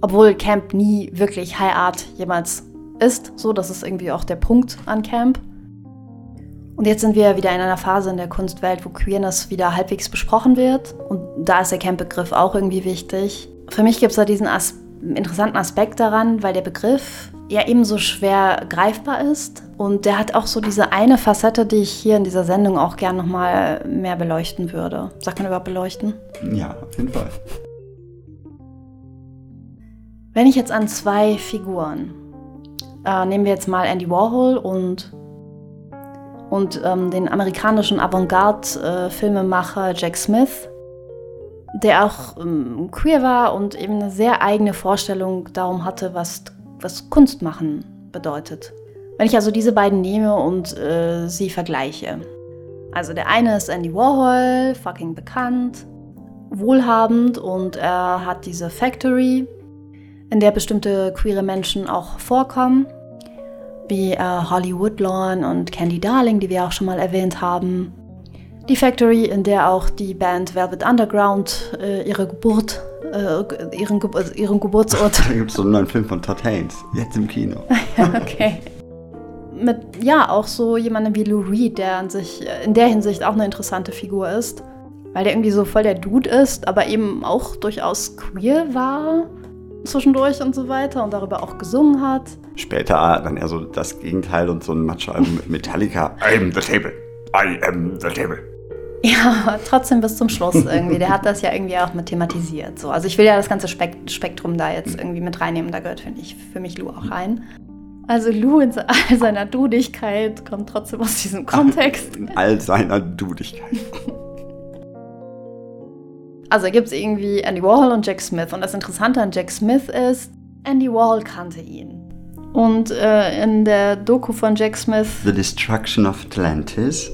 obwohl Camp nie wirklich High Art jemals ist. So, das ist irgendwie auch der Punkt an Camp. Und jetzt sind wir wieder in einer Phase in der Kunstwelt, wo Queerness wieder halbwegs besprochen wird. Und da ist der Camp-Begriff auch irgendwie wichtig. Für mich gibt es da diesen As interessanten Aspekt daran, weil der Begriff ja eben so schwer greifbar ist. Und der hat auch so diese eine Facette, die ich hier in dieser Sendung auch gern nochmal mehr beleuchten würde. Sagt man überhaupt beleuchten? Ja, auf jeden Fall. Wenn ich jetzt an zwei Figuren, äh, nehmen wir jetzt mal Andy Warhol und, und ähm, den amerikanischen Avantgarde-Filmemacher äh, Jack Smith, der auch ähm, queer war und eben eine sehr eigene Vorstellung darum hatte, was, was Kunst machen bedeutet. Wenn ich also diese beiden nehme und äh, sie vergleiche. Also der eine ist Andy Warhol, fucking bekannt, wohlhabend und er hat diese Factory, in der bestimmte queere Menschen auch vorkommen, wie äh, Holly Woodlawn und Candy Darling, die wir auch schon mal erwähnt haben. Die Factory, in der auch die Band Velvet Underground äh, ihre Geburt, äh, ihren, Ge ihren Geburtsort. da gibt es so einen neuen Film von Todd Haynes, jetzt im Kino. okay. Mit, ja, auch so jemandem wie Lou Reed, der an sich äh, in der Hinsicht auch eine interessante Figur ist. Weil der irgendwie so voll der Dude ist, aber eben auch durchaus queer war zwischendurch und so weiter und darüber auch gesungen hat. Später dann eher so das Gegenteil und so ein Macho-Album mit Metallica. I am the table. I am the table. Ja, trotzdem bis zum Schluss irgendwie. Der hat das ja irgendwie auch mit thematisiert. So. Also ich will ja das ganze Spektrum da jetzt irgendwie mit reinnehmen. Da gehört, finde ich, für mich Lou auch rein. Also Lou in all seiner Dudigkeit kommt trotzdem aus diesem Kontext. In all seiner Dudigkeit. Also gibt es irgendwie Andy Warhol und Jack Smith. Und das Interessante an Jack Smith ist, Andy Warhol kannte ihn. Und äh, in der Doku von Jack Smith. The Destruction of Atlantis.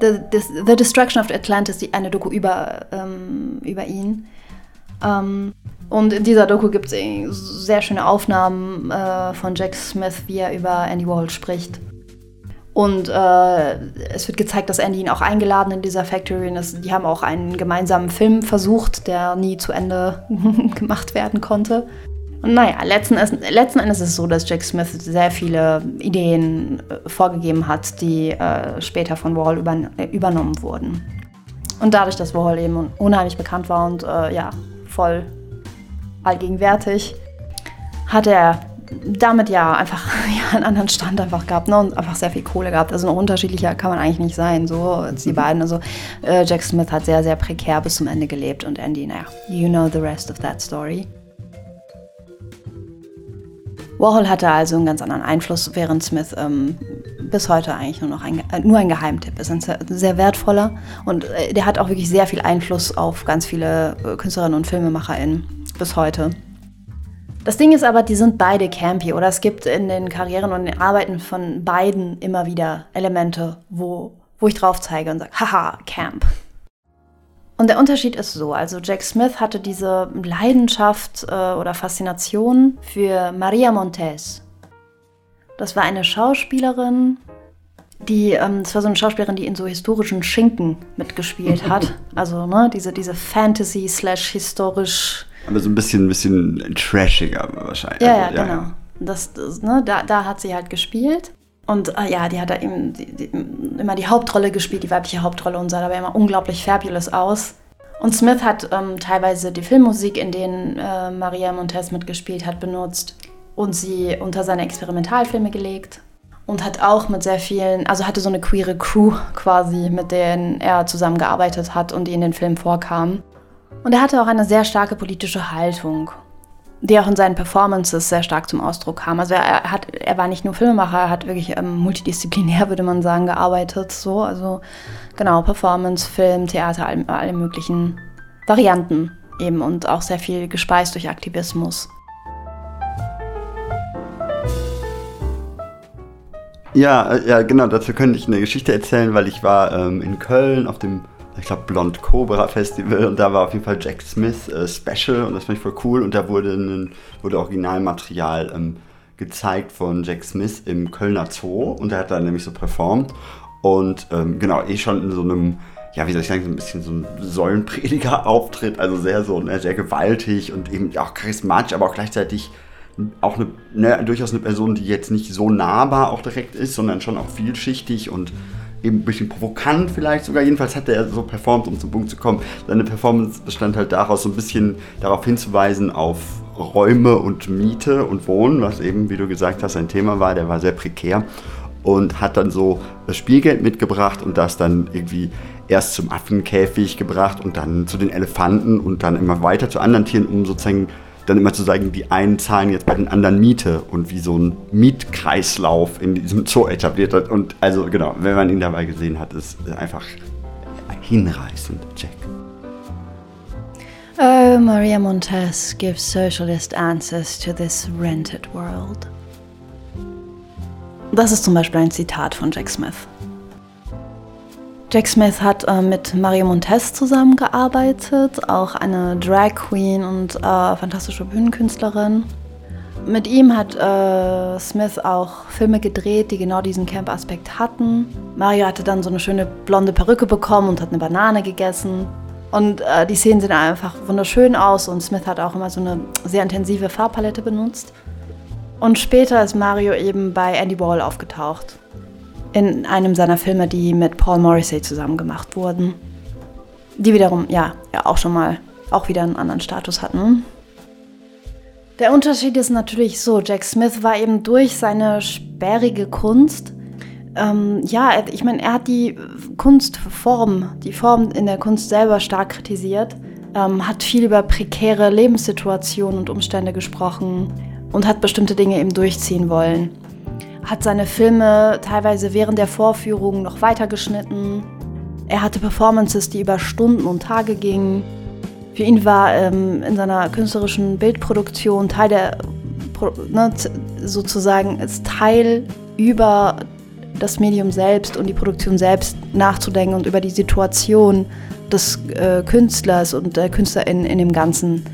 The, the, the Destruction of Atlantis, die, eine Doku über, ähm, über ihn. Ähm, und in dieser Doku gibt es sehr schöne Aufnahmen äh, von Jack Smith, wie er über Andy Warhol spricht. Und äh, es wird gezeigt, dass Andy ihn auch eingeladen in dieser Factory. Und das, die haben auch einen gemeinsamen Film versucht, der nie zu Ende gemacht werden konnte. Und naja, letzten, letzten Endes ist es so, dass Jack Smith sehr viele Ideen äh, vorgegeben hat, die äh, später von Warhol über, äh, übernommen wurden. Und dadurch, dass Warhol eben unheimlich bekannt war und äh, ja, voll allgegenwärtig, hat er damit ja einfach ja, einen anderen Stand einfach gehabt ne? und einfach sehr viel Kohle gehabt. Also noch unterschiedlicher kann man eigentlich nicht sein, so als die mhm. beiden. Also äh, Jack Smith hat sehr, sehr prekär bis zum Ende gelebt und Andy, naja, you know the rest of that story. Warhol hatte also einen ganz anderen Einfluss, während Smith ähm, bis heute eigentlich nur noch ein, äh, nur ein Geheimtipp ist. Ein sehr, wertvoller und äh, der hat auch wirklich sehr viel Einfluss auf ganz viele äh, Künstlerinnen und FilmemacherInnen bis heute. Das Ding ist aber, die sind beide campy oder es gibt in den Karrieren und den Arbeiten von beiden immer wieder Elemente, wo, wo ich drauf zeige und sage, haha, Camp. Und der Unterschied ist so, also Jack Smith hatte diese Leidenschaft äh, oder Faszination für Maria Montez. Das war eine Schauspielerin, die, ähm, das war so eine Schauspielerin, die in so historischen Schinken mitgespielt hat. Also ne, diese, diese Fantasy slash historisch aber so ein bisschen, ein bisschen trashiger wahrscheinlich. Ja, ja, also, ja genau. Ja. Das, das, ne, da, da hat sie halt gespielt. Und äh, ja, die hat da eben die, die, immer die Hauptrolle gespielt, die weibliche Hauptrolle und sah dabei immer unglaublich fabulous aus. Und Smith hat ähm, teilweise die Filmmusik, in denen äh, Maria Montez mitgespielt hat, benutzt und sie unter seine Experimentalfilme gelegt. Und hat auch mit sehr vielen, also hatte so eine queere Crew quasi, mit denen er zusammengearbeitet hat und die in den Filmen vorkamen. Und er hatte auch eine sehr starke politische Haltung, die auch in seinen Performances sehr stark zum Ausdruck kam. Also er, hat, er war nicht nur Filmemacher, er hat wirklich ähm, multidisziplinär, würde man sagen, gearbeitet. So, also genau, Performance, Film, Theater, alle, alle möglichen Varianten eben und auch sehr viel gespeist durch Aktivismus. Ja, äh, ja, genau, dazu könnte ich eine Geschichte erzählen, weil ich war ähm, in Köln auf dem ich glaube, Blond Cobra Festival und da war auf jeden Fall Jack Smith äh, Special und das fand ich voll cool und da wurde, ein, wurde Originalmaterial ähm, gezeigt von Jack Smith im Kölner Zoo und der hat da nämlich so performt und ähm, genau, eh schon in so einem, ja, wie soll ich sagen, so ein bisschen so ein Säulenprediger-Auftritt, also sehr so, ne, sehr gewaltig und eben auch charismatisch, aber auch gleichzeitig auch eine, ne, durchaus eine Person, die jetzt nicht so nahbar auch direkt ist, sondern schon auch vielschichtig und eben ein bisschen provokant vielleicht sogar. Jedenfalls hat er so performt, um zum Punkt zu kommen. Seine Performance bestand halt daraus, so ein bisschen darauf hinzuweisen auf Räume und Miete und Wohnen, was eben, wie du gesagt hast, ein Thema war. Der war sehr prekär und hat dann so das Spielgeld mitgebracht und das dann irgendwie erst zum Affenkäfig gebracht und dann zu den Elefanten und dann immer weiter zu anderen Tieren, um sozusagen dann immer zu sagen, die einen zahlen jetzt bei den anderen Miete und wie so ein Mietkreislauf in diesem Zoo etabliert hat. Und also genau, wenn man ihn dabei gesehen hat, ist einfach hinreißend, Jack. Oh, Maria Montez gives socialist answers to this rented world. Das ist zum Beispiel ein Zitat von Jack Smith. Jack Smith hat äh, mit Mario Montez zusammengearbeitet, auch eine Drag Queen und äh, fantastische Bühnenkünstlerin. Mit ihm hat äh, Smith auch Filme gedreht, die genau diesen Camp-Aspekt hatten. Mario hatte dann so eine schöne blonde Perücke bekommen und hat eine Banane gegessen. Und äh, die Szenen sehen einfach wunderschön aus und Smith hat auch immer so eine sehr intensive Farbpalette benutzt. Und später ist Mario eben bei Andy Wall aufgetaucht in einem seiner Filme, die mit Paul Morrissey zusammen gemacht wurden. Die wiederum, ja, ja auch schon mal, auch wieder einen anderen Status hatten. Der Unterschied ist natürlich so, Jack Smith war eben durch seine sperrige Kunst, ähm, ja, ich meine, er hat die Kunstform, die Form in der Kunst selber stark kritisiert, ähm, hat viel über prekäre Lebenssituationen und Umstände gesprochen und hat bestimmte Dinge eben durchziehen wollen hat seine Filme teilweise während der Vorführung noch weitergeschnitten. Er hatte Performances, die über Stunden und Tage gingen. Für ihn war ähm, in seiner künstlerischen Bildproduktion Teil der, ne, sozusagen als Teil über das Medium selbst und die Produktion selbst nachzudenken und über die Situation des äh, Künstlers und der Künstlerin in dem Ganzen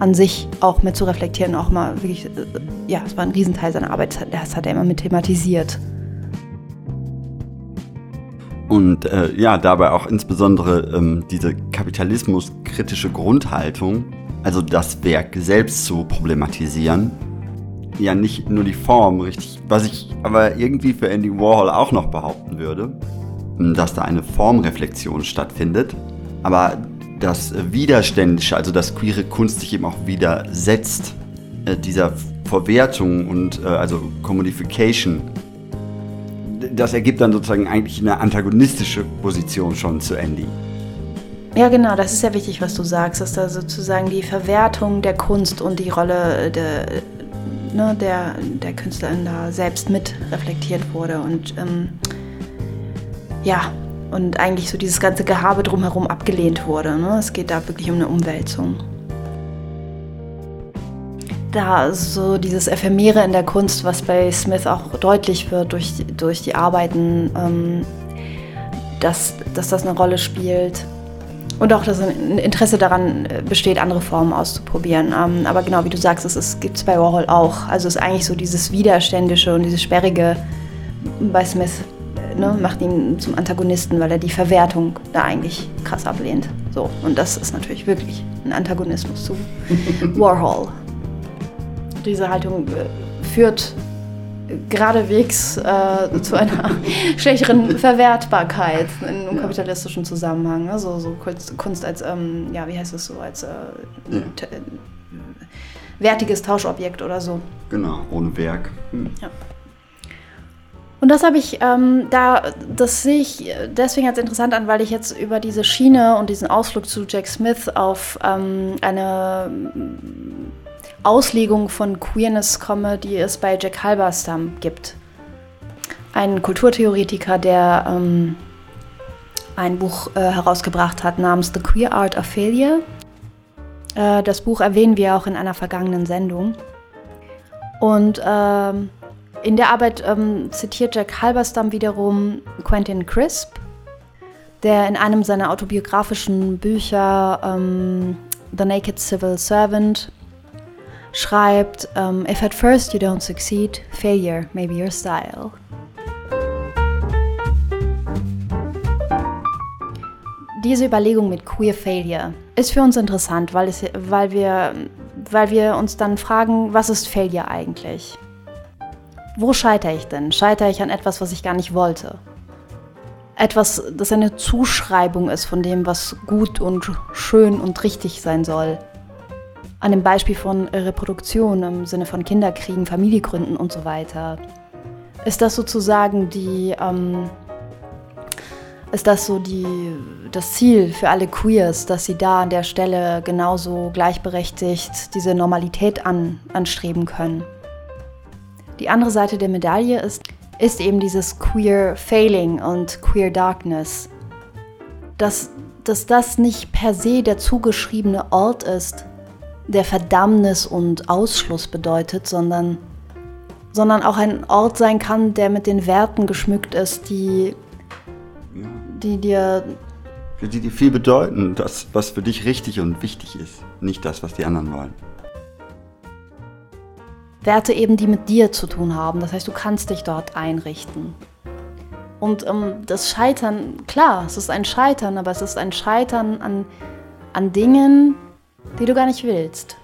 an sich auch mit zu reflektieren, auch mal wirklich, äh, ja, es war ein Riesenteil seiner Arbeit, das hat er immer mit thematisiert. Und äh, ja, dabei auch insbesondere ähm, diese kapitalismuskritische Grundhaltung, also das Werk selbst zu problematisieren. Ja, nicht nur die Form, richtig. Was ich aber irgendwie für Andy Warhol auch noch behaupten würde, dass da eine Formreflexion stattfindet. Aber das Widerständische, also dass queere Kunst sich eben auch widersetzt, äh, dieser Verwertung und äh, also Commodification, das ergibt dann sozusagen eigentlich eine antagonistische Position schon zu Andy. Ja, genau, das ist ja wichtig, was du sagst, dass da sozusagen die Verwertung der Kunst und die Rolle der, ne, der, der Künstlerin da selbst mit reflektiert wurde. Und ähm, ja, und eigentlich so dieses ganze Gehabe drumherum abgelehnt wurde. Ne? Es geht da wirklich um eine Umwälzung. da so dieses Ephemere in der Kunst, was bei Smith auch deutlich wird durch, durch die Arbeiten, ähm, dass, dass das eine Rolle spielt. Und auch, dass ein Interesse daran besteht, andere Formen auszuprobieren. Ähm, aber genau, wie du sagst, es gibt es bei Warhol auch. Also es ist eigentlich so dieses Widerständische und dieses Sperrige bei Smith ne, macht ihn zum Antagonisten, weil er die Verwertung da eigentlich krass ablehnt. So, und das ist natürlich wirklich ein Antagonismus zu Warhol. Diese Haltung äh, führt geradewegs äh, zu einer schlechteren Verwertbarkeit in einem kapitalistischen Zusammenhang. Ne? So, so Kunst als, ähm, ja, wie heißt das so, als äh, ja. wertiges Tauschobjekt oder so. Genau, ohne Werk. Hm. Ja. Und das habe ich, ähm, da, das sehe ich deswegen als interessant an, weil ich jetzt über diese Schiene und diesen Ausflug zu Jack Smith auf ähm, eine Auslegung von Queerness komme, die es bei Jack Halberstam gibt. Ein Kulturtheoretiker, der ähm, ein Buch äh, herausgebracht hat namens The Queer Art of Failure. Äh, das Buch erwähnen wir auch in einer vergangenen Sendung. Und ähm, in der Arbeit ähm, zitiert Jack Halberstam wiederum Quentin Crisp, der in einem seiner autobiografischen Bücher ähm, The Naked Civil Servant schreibt, um, If at first you don't succeed, failure may be your style. Diese Überlegung mit Queer Failure ist für uns interessant, weil, es, weil, wir, weil wir uns dann fragen, was ist Failure eigentlich? Wo scheitere ich denn? Scheitere ich an etwas, was ich gar nicht wollte? Etwas, das eine Zuschreibung ist von dem, was gut und schön und richtig sein soll an dem Beispiel von Reproduktion im Sinne von Kinderkriegen, Familiegründen und so weiter. Ist das sozusagen die, ähm, ist das so die, das Ziel für alle Queers, dass sie da an der Stelle genauso gleichberechtigt diese Normalität an, anstreben können? Die andere Seite der Medaille ist, ist eben dieses Queer Failing und Queer Darkness. Dass, dass das nicht per se der zugeschriebene Ort ist, der Verdammnis und Ausschluss bedeutet, sondern, sondern auch ein Ort sein kann, der mit den Werten geschmückt ist, die, ja. die dir. Die dir viel bedeuten, das, was für dich richtig und wichtig ist, nicht das, was die anderen wollen. Werte eben, die mit dir zu tun haben. Das heißt, du kannst dich dort einrichten. Und ähm, das Scheitern, klar, es ist ein Scheitern, aber es ist ein Scheitern an, an Dingen, die du gar nicht willst.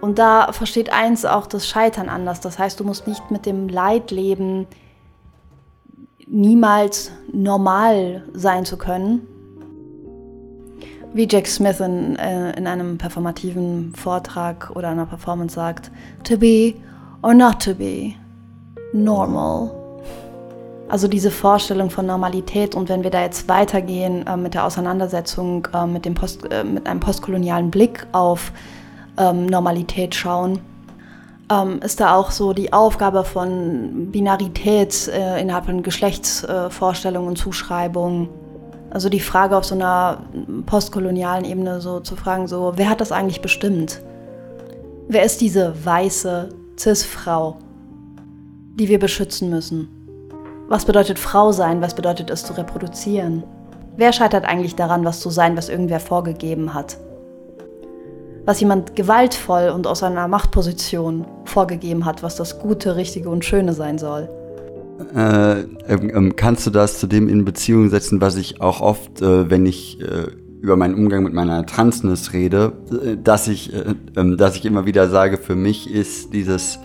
Und da versteht eins auch das Scheitern anders. Das heißt, du musst nicht mit dem Leid leben, niemals normal sein zu können. Wie Jack Smith in, äh, in einem performativen Vortrag oder einer Performance sagt, to be or not to be, normal. Also diese Vorstellung von Normalität und wenn wir da jetzt weitergehen äh, mit der Auseinandersetzung äh, mit, dem Post, äh, mit einem postkolonialen Blick auf ähm, Normalität schauen, ähm, ist da auch so die Aufgabe von Binarität äh, innerhalb von Geschlechtsvorstellungen und Zuschreibungen. Also die Frage auf so einer postkolonialen Ebene so zu fragen, so wer hat das eigentlich bestimmt? Wer ist diese weiße Cis-Frau, die wir beschützen müssen? Was bedeutet Frau sein? Was bedeutet es zu reproduzieren? Wer scheitert eigentlich daran, was zu sein, was irgendwer vorgegeben hat? Was jemand gewaltvoll und aus einer Machtposition vorgegeben hat, was das Gute, Richtige und Schöne sein soll. Äh, ähm, kannst du das zu dem in Beziehung setzen, was ich auch oft, äh, wenn ich äh, über meinen Umgang mit meiner Transness rede, äh, dass ich, äh, ähm, dass ich immer wieder sage, für mich ist dieses,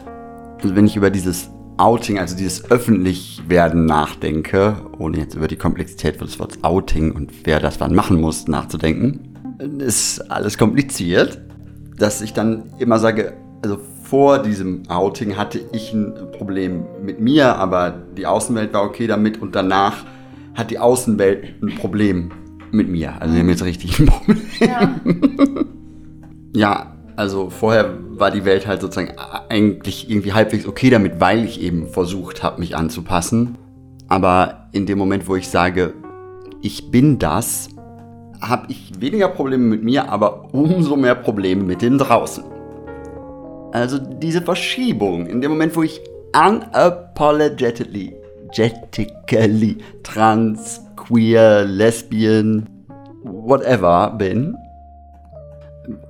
wenn ich über dieses Outing, also dieses Öffentlichwerden nachdenke, ohne jetzt über die Komplexität des Wortes Outing und wer das wann machen muss, nachzudenken, ist alles kompliziert, dass ich dann immer sage, also vor diesem Outing hatte ich ein Problem mit mir, aber die Außenwelt war okay damit und danach hat die Außenwelt ein Problem mit mir. Also wir haben jetzt richtig ein Problem. Ja. ja, also vorher war die Welt halt sozusagen eigentlich irgendwie halbwegs okay damit, weil ich eben versucht habe, mich anzupassen. Aber in dem Moment, wo ich sage, ich bin das, habe ich weniger Probleme mit mir, aber umso mehr Probleme mit dem draußen. Also diese Verschiebung, in dem Moment, wo ich unapologetically, jetically trans, queer, lesbian, whatever bin,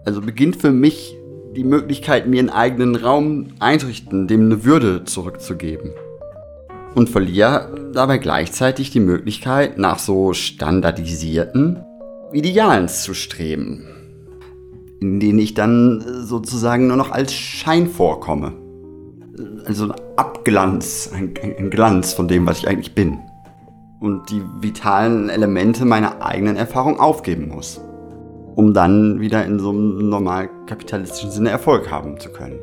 also beginnt für mich die Möglichkeit, mir einen eigenen Raum einzurichten, dem eine Würde zurückzugeben. Und verliere dabei gleichzeitig die Möglichkeit, nach so standardisierten Idealen zu streben, in denen ich dann sozusagen nur noch als Schein vorkomme. Also ein Abglanz, ein, ein Glanz von dem, was ich eigentlich bin. Und die vitalen Elemente meiner eigenen Erfahrung aufgeben muss um dann wieder in so einem normal kapitalistischen Sinne Erfolg haben zu können.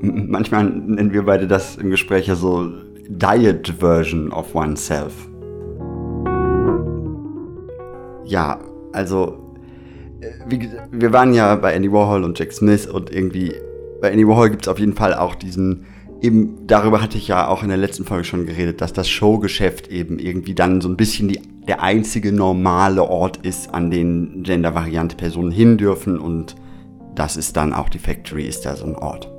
Manchmal nennen wir beide das im Gespräch ja so Diet Version of oneself. Ja, also äh, wie, wir waren ja bei Andy Warhol und Jack Smith und irgendwie bei Andy Warhol gibt es auf jeden Fall auch diesen eben darüber hatte ich ja auch in der letzten Folge schon geredet, dass das Showgeschäft eben irgendwie dann so ein bisschen die, der einzige normale Ort ist, an den gendervariante Personen hin dürfen und das ist dann auch die Factory, ist da so ein Ort.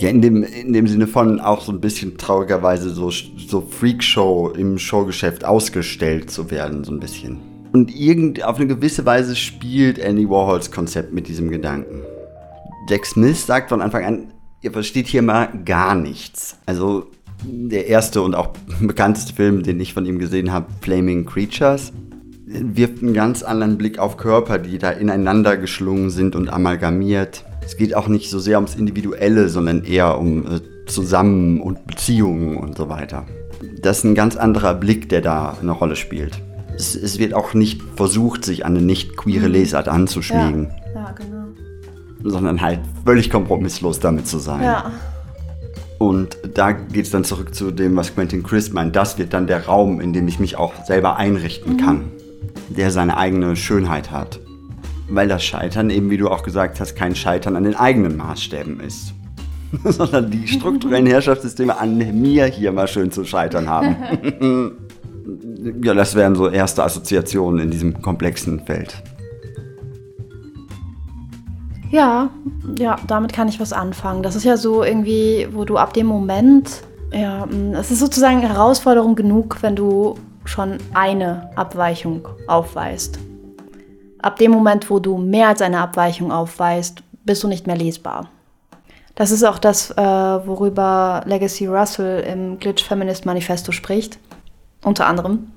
Ja, in dem, in dem Sinne von auch so ein bisschen traurigerweise so, so Freakshow im Showgeschäft ausgestellt zu werden, so ein bisschen. Und irgend, auf eine gewisse Weise spielt Andy Warhols Konzept mit diesem Gedanken. Jack Smith sagt von Anfang an, ihr versteht hier mal gar nichts. Also der erste und auch bekannteste Film, den ich von ihm gesehen habe, Flaming Creatures, wirft einen ganz anderen Blick auf Körper, die da ineinander geschlungen sind und amalgamiert. Es geht auch nicht so sehr ums Individuelle, sondern eher um äh, Zusammen- und Beziehungen und so weiter. Das ist ein ganz anderer Blick, der da eine Rolle spielt. Es, es wird auch nicht versucht, sich an eine nicht queere mhm. Lesart anzuschmiegen. Ja, ja genau sondern halt völlig kompromisslos damit zu sein. Ja. Und da geht es dann zurück zu dem, was Quentin Chris meint. Das wird dann der Raum, in dem ich mich auch selber einrichten mhm. kann, der seine eigene Schönheit hat. Weil das Scheitern eben, wie du auch gesagt hast, kein Scheitern an den eigenen Maßstäben ist, sondern die strukturellen Herrschaftssysteme an mir hier mal schön zu scheitern haben. ja, das wären so erste Assoziationen in diesem komplexen Feld. Ja, ja, damit kann ich was anfangen. Das ist ja so irgendwie, wo du ab dem Moment, ja, mm, es ist sozusagen Herausforderung genug, wenn du schon eine Abweichung aufweist. Ab dem Moment, wo du mehr als eine Abweichung aufweist, bist du nicht mehr lesbar. Das ist auch das, äh, worüber Legacy Russell im Glitch Feminist Manifesto spricht. Unter anderem.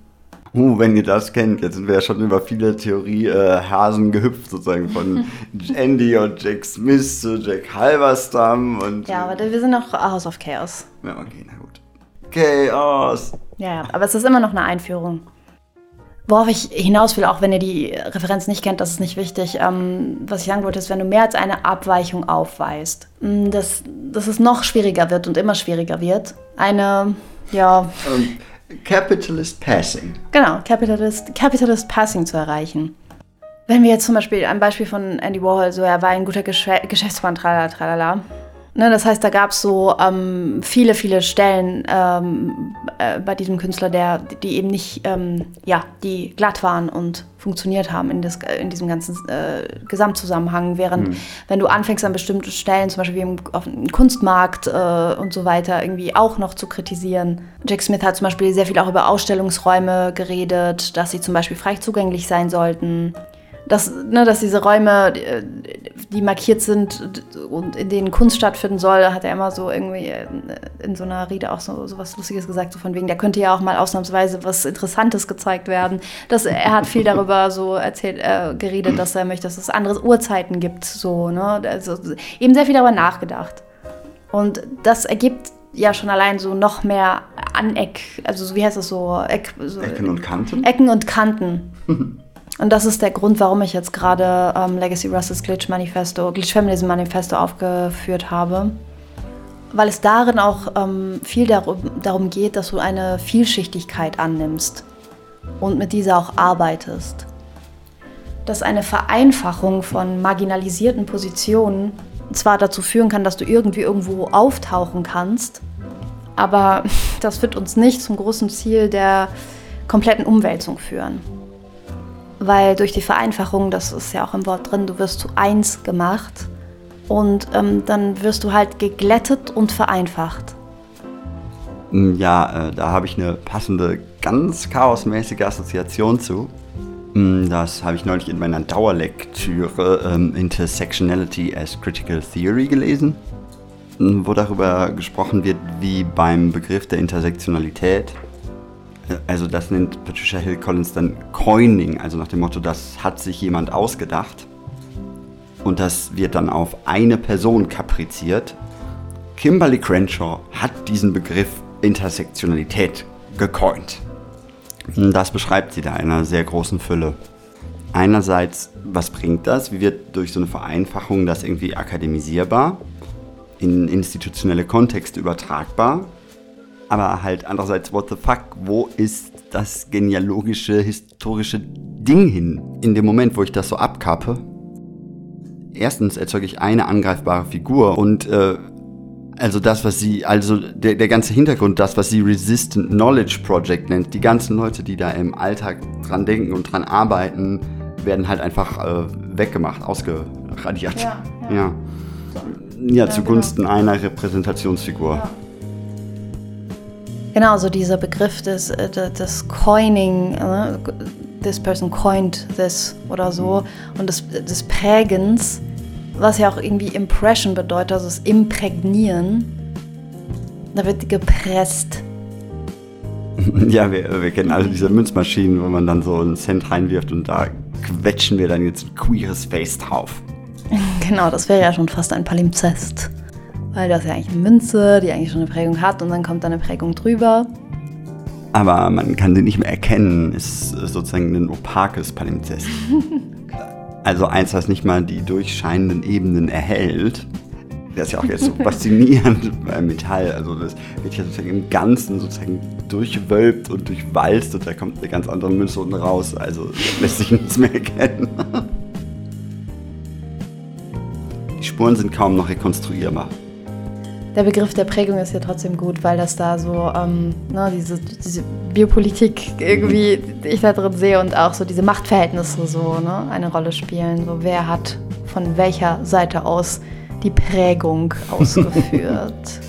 Uh, wenn ihr das kennt, jetzt sind wir ja schon über viele Theorie-Hasen äh, gehüpft, sozusagen von Andy und Jack Smith zu Jack Halberstam und. Ja, aber wir sind noch House of Chaos. Ja, okay, na gut. Chaos! Ja, aber es ist immer noch eine Einführung. Worauf ich hinaus will, auch wenn ihr die Referenz nicht kennt, das ist nicht wichtig. Ähm, was ich sagen wollte, ist, wenn du mehr als eine Abweichung aufweist, mm, dass, dass es noch schwieriger wird und immer schwieriger wird, eine, ja. Ähm, Capitalist Passing. Genau, Capitalist, Capitalist Passing zu erreichen. Wenn wir jetzt zum Beispiel ein Beispiel von Andy Warhol, so er war ein guter Gesch Geschäftsmann, tralala, tralala. Ne, das heißt, da gab es so ähm, viele, viele Stellen ähm, äh, bei diesem Künstler, der, die eben nicht, ähm, ja, die glatt waren und funktioniert haben in, das, in diesem ganzen äh, Gesamtzusammenhang. Während, mhm. wenn du anfängst an bestimmten Stellen, zum Beispiel wie im, auf dem Kunstmarkt äh, und so weiter, irgendwie auch noch zu kritisieren. Jack Smith hat zum Beispiel sehr viel auch über Ausstellungsräume geredet, dass sie zum Beispiel frei zugänglich sein sollten dass, ne, dass diese Räume, die markiert sind und in denen Kunst stattfinden soll, hat er immer so irgendwie in so einer Rede auch so, so was Lustiges gesagt, so von wegen, da könnte ja auch mal ausnahmsweise was Interessantes gezeigt werden. Das, er hat viel darüber so erzählt, äh, geredet, dass er möchte, dass es andere Uhrzeiten gibt, so, ne, also eben sehr viel darüber nachgedacht. Und das ergibt ja schon allein so noch mehr Aneck, also so, wie heißt das so? Eck, so Ecken und Kanten? Ecken und Kanten. Und das ist der Grund, warum ich jetzt gerade ähm, Legacy Russes Glitch Manifesto, Glitch Feminism Manifesto aufgeführt habe. Weil es darin auch ähm, viel darum, darum geht, dass du eine Vielschichtigkeit annimmst und mit dieser auch arbeitest. Dass eine Vereinfachung von marginalisierten Positionen zwar dazu führen kann, dass du irgendwie irgendwo auftauchen kannst, aber das wird uns nicht zum großen Ziel der kompletten Umwälzung führen weil durch die Vereinfachung, das ist ja auch im Wort drin, du wirst zu eins gemacht, Und ähm, dann wirst du halt geglättet und vereinfacht. Hm, ja, äh, da habe ich eine passende, ganz chaosmäßige Assoziation zu. Hm, das habe ich neulich in meiner Dauerlektüre ähm, Intersectionality as Critical Theory gelesen, hm, wo darüber gesprochen wird, wie beim Begriff der Intersektionalität, also das nennt Patricia Hill Collins dann Coining, also nach dem Motto, das hat sich jemand ausgedacht. Und das wird dann auf eine Person kapriziert. Kimberly Crenshaw hat diesen Begriff Intersektionalität gecoint. Das beschreibt sie da in einer sehr großen Fülle. Einerseits, was bringt das? Wie wird durch so eine Vereinfachung das irgendwie akademisierbar, in institutionelle Kontexte übertragbar? Aber halt andererseits, what the fuck, wo ist das genealogische, historische Ding hin? In dem Moment, wo ich das so abkappe, erstens erzeuge ich eine angreifbare Figur und äh, also das, was sie, also der, der ganze Hintergrund, das, was sie Resistant Knowledge Project nennt, die ganzen Leute, die da im Alltag dran denken und dran arbeiten, werden halt einfach äh, weggemacht, ausgeradiert. Ja, ja. ja. ja zugunsten genau. einer Repräsentationsfigur. Ja. Genau, so dieser Begriff des, äh, des Coining, uh, this person coined this oder so, und des, des Prägens was ja auch irgendwie Impression bedeutet, also das Imprägnieren. Da wird gepresst. Ja, wir, wir kennen alle diese Münzmaschinen, wo man dann so einen Cent reinwirft und da quetschen wir dann jetzt ein queeres Face drauf. Genau, das wäre ja schon fast ein Palimpsest. Weil das ja eigentlich eine Münze, die eigentlich schon eine Prägung hat und dann kommt da eine Prägung drüber. Aber man kann sie nicht mehr erkennen, ist sozusagen ein opakes Palimpsest. Also eins, das nicht mal die durchscheinenden Ebenen erhält. Das ist ja auch jetzt so faszinierend beim Metall. Also das wird ja sozusagen im Ganzen sozusagen durchwölbt und durchwalzt und da kommt eine ganz andere Münze unten raus. Also lässt sich nichts mehr erkennen. Die Spuren sind kaum noch rekonstruierbar der Begriff der Prägung ist ja trotzdem gut, weil das da so, ähm, ne, diese, diese Biopolitik irgendwie ich da drin sehe und auch so diese Machtverhältnisse so ne, eine Rolle spielen. So wer hat von welcher Seite aus die Prägung ausgeführt.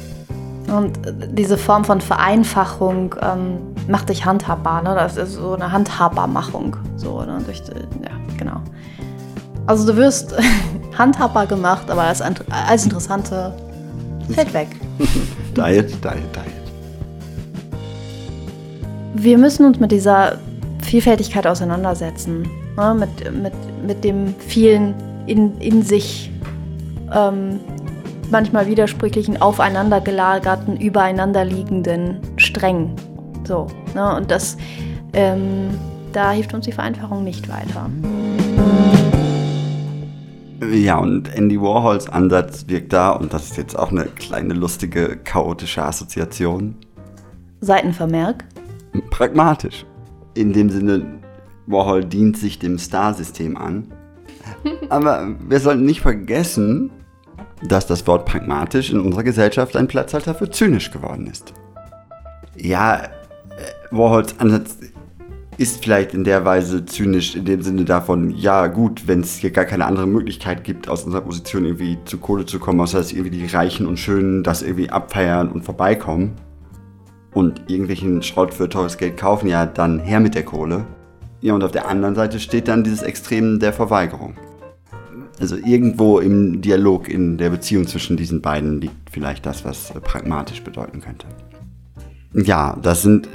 und diese Form von Vereinfachung ähm, macht dich handhabbar. Ne? Das ist so eine Handhabbarmachung. So, ne? Durch, ja, genau. Also du wirst handhabbar gemacht, aber als, als interessante Fällt weg. diet, Diet, Diet. Wir müssen uns mit dieser Vielfältigkeit auseinandersetzen. Ne? Mit, mit, mit dem vielen in, in sich ähm, manchmal widersprüchlichen, aufeinandergelagerten, übereinanderliegenden Strängen. So, ne? Und das, ähm, da hilft uns die Vereinfachung nicht weiter. Ja, und Andy Warhols Ansatz wirkt da, und das ist jetzt auch eine kleine lustige, chaotische Assoziation. Seitenvermerk? Pragmatisch. In dem Sinne, Warhol dient sich dem Star-System an. Aber wir sollten nicht vergessen, dass das Wort pragmatisch in unserer Gesellschaft ein Platzhalter für zynisch geworden ist. Ja, äh, Warhols Ansatz ist vielleicht in der Weise zynisch in dem Sinne davon, ja gut, wenn es hier gar keine andere Möglichkeit gibt, aus unserer Position irgendwie zu Kohle zu kommen, außer dass irgendwie die Reichen und Schönen das irgendwie abfeiern und vorbeikommen und irgendwelchen Schrott für teures Geld kaufen, ja dann her mit der Kohle. Ja, und auf der anderen Seite steht dann dieses Extrem der Verweigerung. Also irgendwo im Dialog in der Beziehung zwischen diesen beiden liegt vielleicht das, was pragmatisch bedeuten könnte. Ja, das sind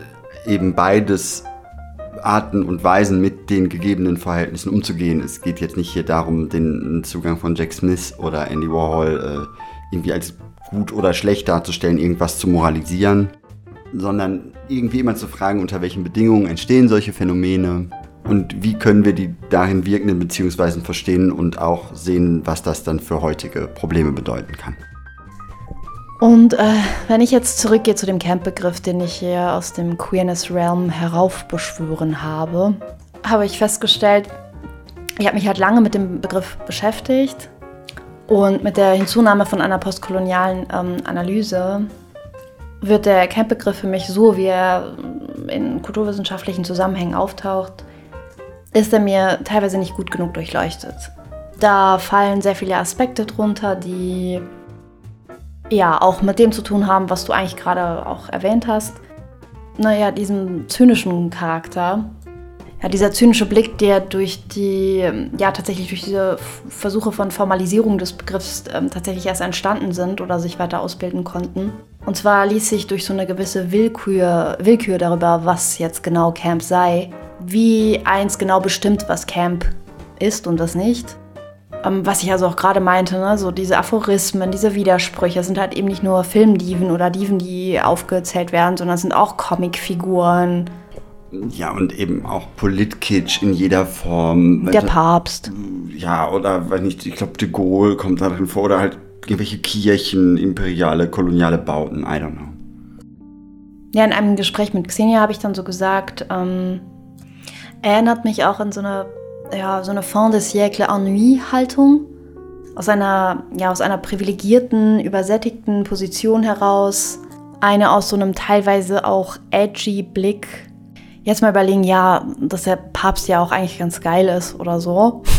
eben beides Arten und Weisen mit den gegebenen Verhältnissen umzugehen. Es geht jetzt nicht hier darum, den Zugang von Jack Smith oder Andy Warhol äh, irgendwie als gut oder schlecht darzustellen, irgendwas zu moralisieren, sondern irgendwie immer zu fragen, unter welchen Bedingungen entstehen solche Phänomene und wie können wir die darin wirkenden Beziehungsweisen verstehen und auch sehen, was das dann für heutige Probleme bedeuten kann. Und äh, wenn ich jetzt zurückgehe zu dem Camp-Begriff, den ich hier aus dem Queerness-Realm heraufbeschwören habe, habe ich festgestellt, ich habe mich halt lange mit dem Begriff beschäftigt und mit der Hinzunahme von einer postkolonialen ähm, Analyse wird der Camp-Begriff für mich so, wie er in kulturwissenschaftlichen Zusammenhängen auftaucht, ist er mir teilweise nicht gut genug durchleuchtet. Da fallen sehr viele Aspekte drunter, die ja auch mit dem zu tun haben, was du eigentlich gerade auch erwähnt hast. Naja, diesem zynischen Charakter. Ja, dieser zynische Blick, der durch die, ja, tatsächlich durch diese Versuche von Formalisierung des Begriffs ähm, tatsächlich erst entstanden sind oder sich weiter ausbilden konnten. Und zwar ließ sich durch so eine gewisse Willkür, Willkür darüber, was jetzt genau Camp sei, wie eins genau bestimmt, was Camp ist und was nicht. Ähm, was ich also auch gerade meinte, ne? so diese Aphorismen, diese Widersprüche sind halt eben nicht nur Filmdiven oder Diven, die aufgezählt werden, sondern es sind auch Comicfiguren. Ja, und eben auch Politkitsch in jeder Form. Der Papst. Ja, oder wenn ich, ich glaube, de Gaulle kommt da drin vor, oder halt irgendwelche Kirchen, imperiale, koloniale Bauten, I don't know. Ja, in einem Gespräch mit Xenia habe ich dann so gesagt, ähm, erinnert mich auch an so eine ja, so eine Fin de siècle Ennui-Haltung. Aus einer, ja, aus einer privilegierten, übersättigten Position heraus. Eine aus so einem teilweise auch edgy Blick. Jetzt mal überlegen, ja, dass der Papst ja auch eigentlich ganz geil ist oder so.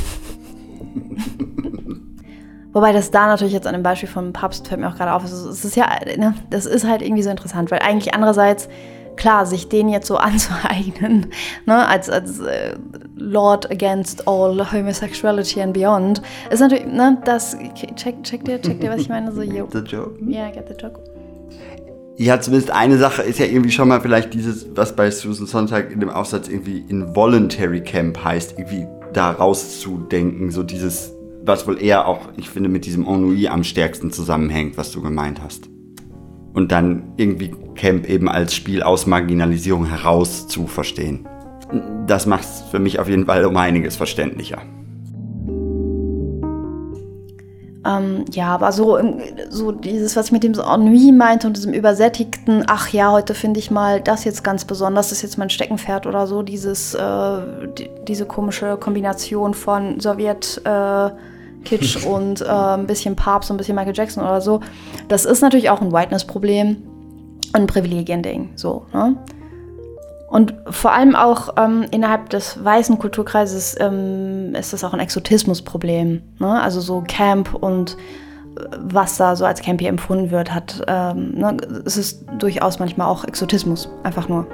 Wobei das da natürlich jetzt an dem Beispiel vom Papst fällt mir auch gerade auf. Es ist ja, ne, das ist halt irgendwie so interessant, weil eigentlich andererseits klar, sich den jetzt so anzueignen, ne, als, als äh, Lord against all homosexuality and beyond, ist natürlich, ne, das, check, check dir, check dir, was ich meine, so, yo. The joke? Yeah, get the joke. Ja, zumindest eine Sache ist ja irgendwie schon mal vielleicht dieses, was bei Susan Sonntag in dem Aufsatz irgendwie Involuntary Camp heißt, irgendwie da rauszudenken, so dieses, was wohl eher auch, ich finde, mit diesem Ennui am stärksten zusammenhängt, was du gemeint hast und dann irgendwie Camp eben als Spiel aus Marginalisierung heraus zu verstehen. Das macht es für mich auf jeden Fall um einiges verständlicher. Ähm, ja, aber so, so dieses, was ich mit dem Ennui meinte und diesem übersättigten, ach ja, heute finde ich mal das jetzt ganz besonders, das ist jetzt mein Steckenpferd oder so, dieses, äh, die, diese komische Kombination von Sowjet, äh, Kitsch und äh, ein bisschen Papst und ein bisschen Michael Jackson oder so. Das ist natürlich auch ein Whiteness-Problem und ein Privilegien-Ding. So, ne? Und vor allem auch ähm, innerhalb des weißen Kulturkreises ähm, ist das auch ein Exotismus-Problem. Ne? Also so Camp und äh, was da so als Camp hier empfunden wird, hat, ähm, ne? es ist durchaus manchmal auch Exotismus, einfach nur.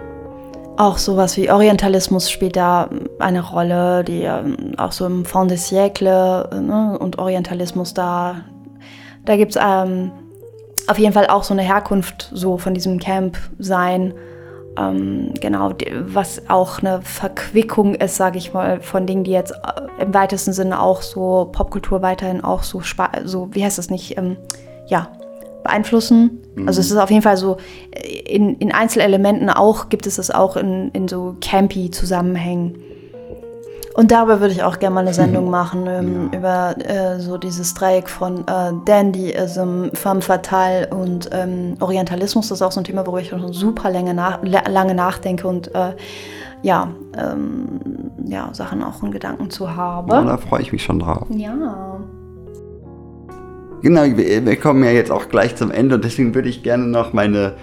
Auch sowas wie Orientalismus spielt da eine Rolle, die ähm, auch so im Fond des Siècle ne, und Orientalismus da, da gibt es ähm, auf jeden Fall auch so eine Herkunft so von diesem Camp sein. Ähm, genau, was auch eine Verquickung ist, sage ich mal, von Dingen, die jetzt äh, im weitesten Sinne auch so Popkultur weiterhin auch so, so wie heißt das nicht, ähm, ja, beeinflussen. Mhm. Also es ist auf jeden Fall so, in, in Einzelelementen auch, gibt es das auch in, in so campy Zusammenhängen. Und darüber würde ich auch gerne mal eine Sendung machen, ähm, ja. über äh, so dieses Dreieck von äh, Dandyism, Femme Fatale und ähm, Orientalismus. Das ist auch so ein Thema, worüber ich schon super lange, nach, lange nachdenke und äh, ja, ähm, ja, Sachen auch in Gedanken zu habe. Ja, da freue ich mich schon drauf. Ja. Genau, wir, kommen ja jetzt auch gleich zum Ende und deswegen würde ich gerne noch meine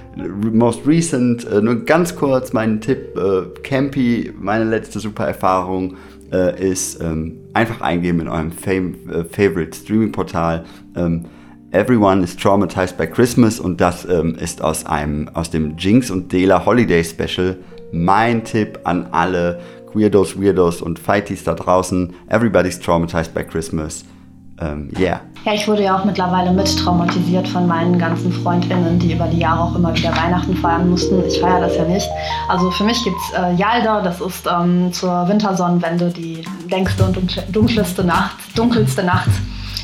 most recent, äh, nur ganz kurz meinen Tipp, äh, Campy, meine letzte super Erfahrung äh, ist, ähm, einfach eingeben in eurem Favorite Streaming Portal. Ähm, Everyone is Traumatized by Christmas und das ähm, ist aus einem, aus dem Jinx und Dela Holiday Special mein Tipp an alle Queerdos, Weirdos und Fighties da draußen. Everybody's Traumatized by Christmas yeah. Ja, ich wurde ja auch mittlerweile mit traumatisiert von meinen ganzen FreundInnen, die über die Jahre auch immer wieder Weihnachten feiern mussten. Ich feiere das ja nicht. Also für mich gibt es äh, Yalda, das ist ähm, zur Wintersonnenwende die längste und dunkelste Nacht, dunkelste Nacht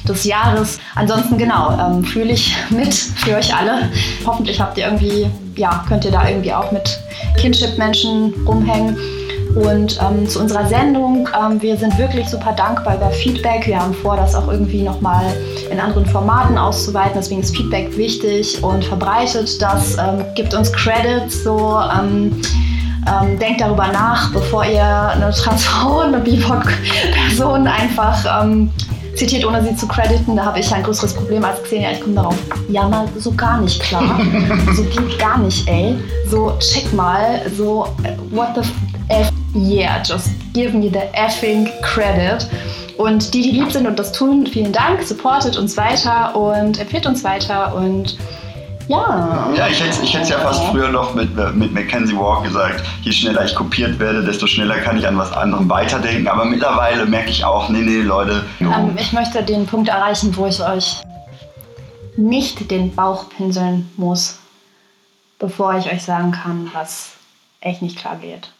des Jahres. Ansonsten genau, ähm, fühle ich mit für euch alle. Hoffentlich habt ihr irgendwie, ja, könnt ihr da irgendwie auch mit Kinship-Menschen rumhängen. Und ähm, zu unserer Sendung, ähm, wir sind wirklich super dankbar über Feedback. Wir haben vor, das auch irgendwie nochmal in anderen Formaten auszuweiten. Deswegen ist Feedback wichtig und verbreitet das, ähm, gibt uns Credits, so ähm, ähm, denkt darüber nach, bevor ihr eine Transfrau, eine BIPOC-Person einfach ähm, zitiert, ohne sie zu crediten. Da habe ich ein größeres Problem als Xenia. Ich komme darauf. Ja, mal so gar nicht klar. so geht gar nicht, ey. So, check mal. So, what the F yeah, just give me the effing credit. Und die, die lieb sind und das tun, vielen Dank, supportet uns weiter und empfiehlt uns weiter und ja. Ja, ich hätte ich es ja fast früher noch mit, mit Mackenzie Walk gesagt, je schneller ich kopiert werde, desto schneller kann ich an was anderem weiterdenken. Aber mittlerweile merke ich auch, nee, nee, Leute. No. Ähm, ich möchte den Punkt erreichen, wo ich euch nicht den Bauch pinseln muss, bevor ich euch sagen kann, was echt nicht klar geht.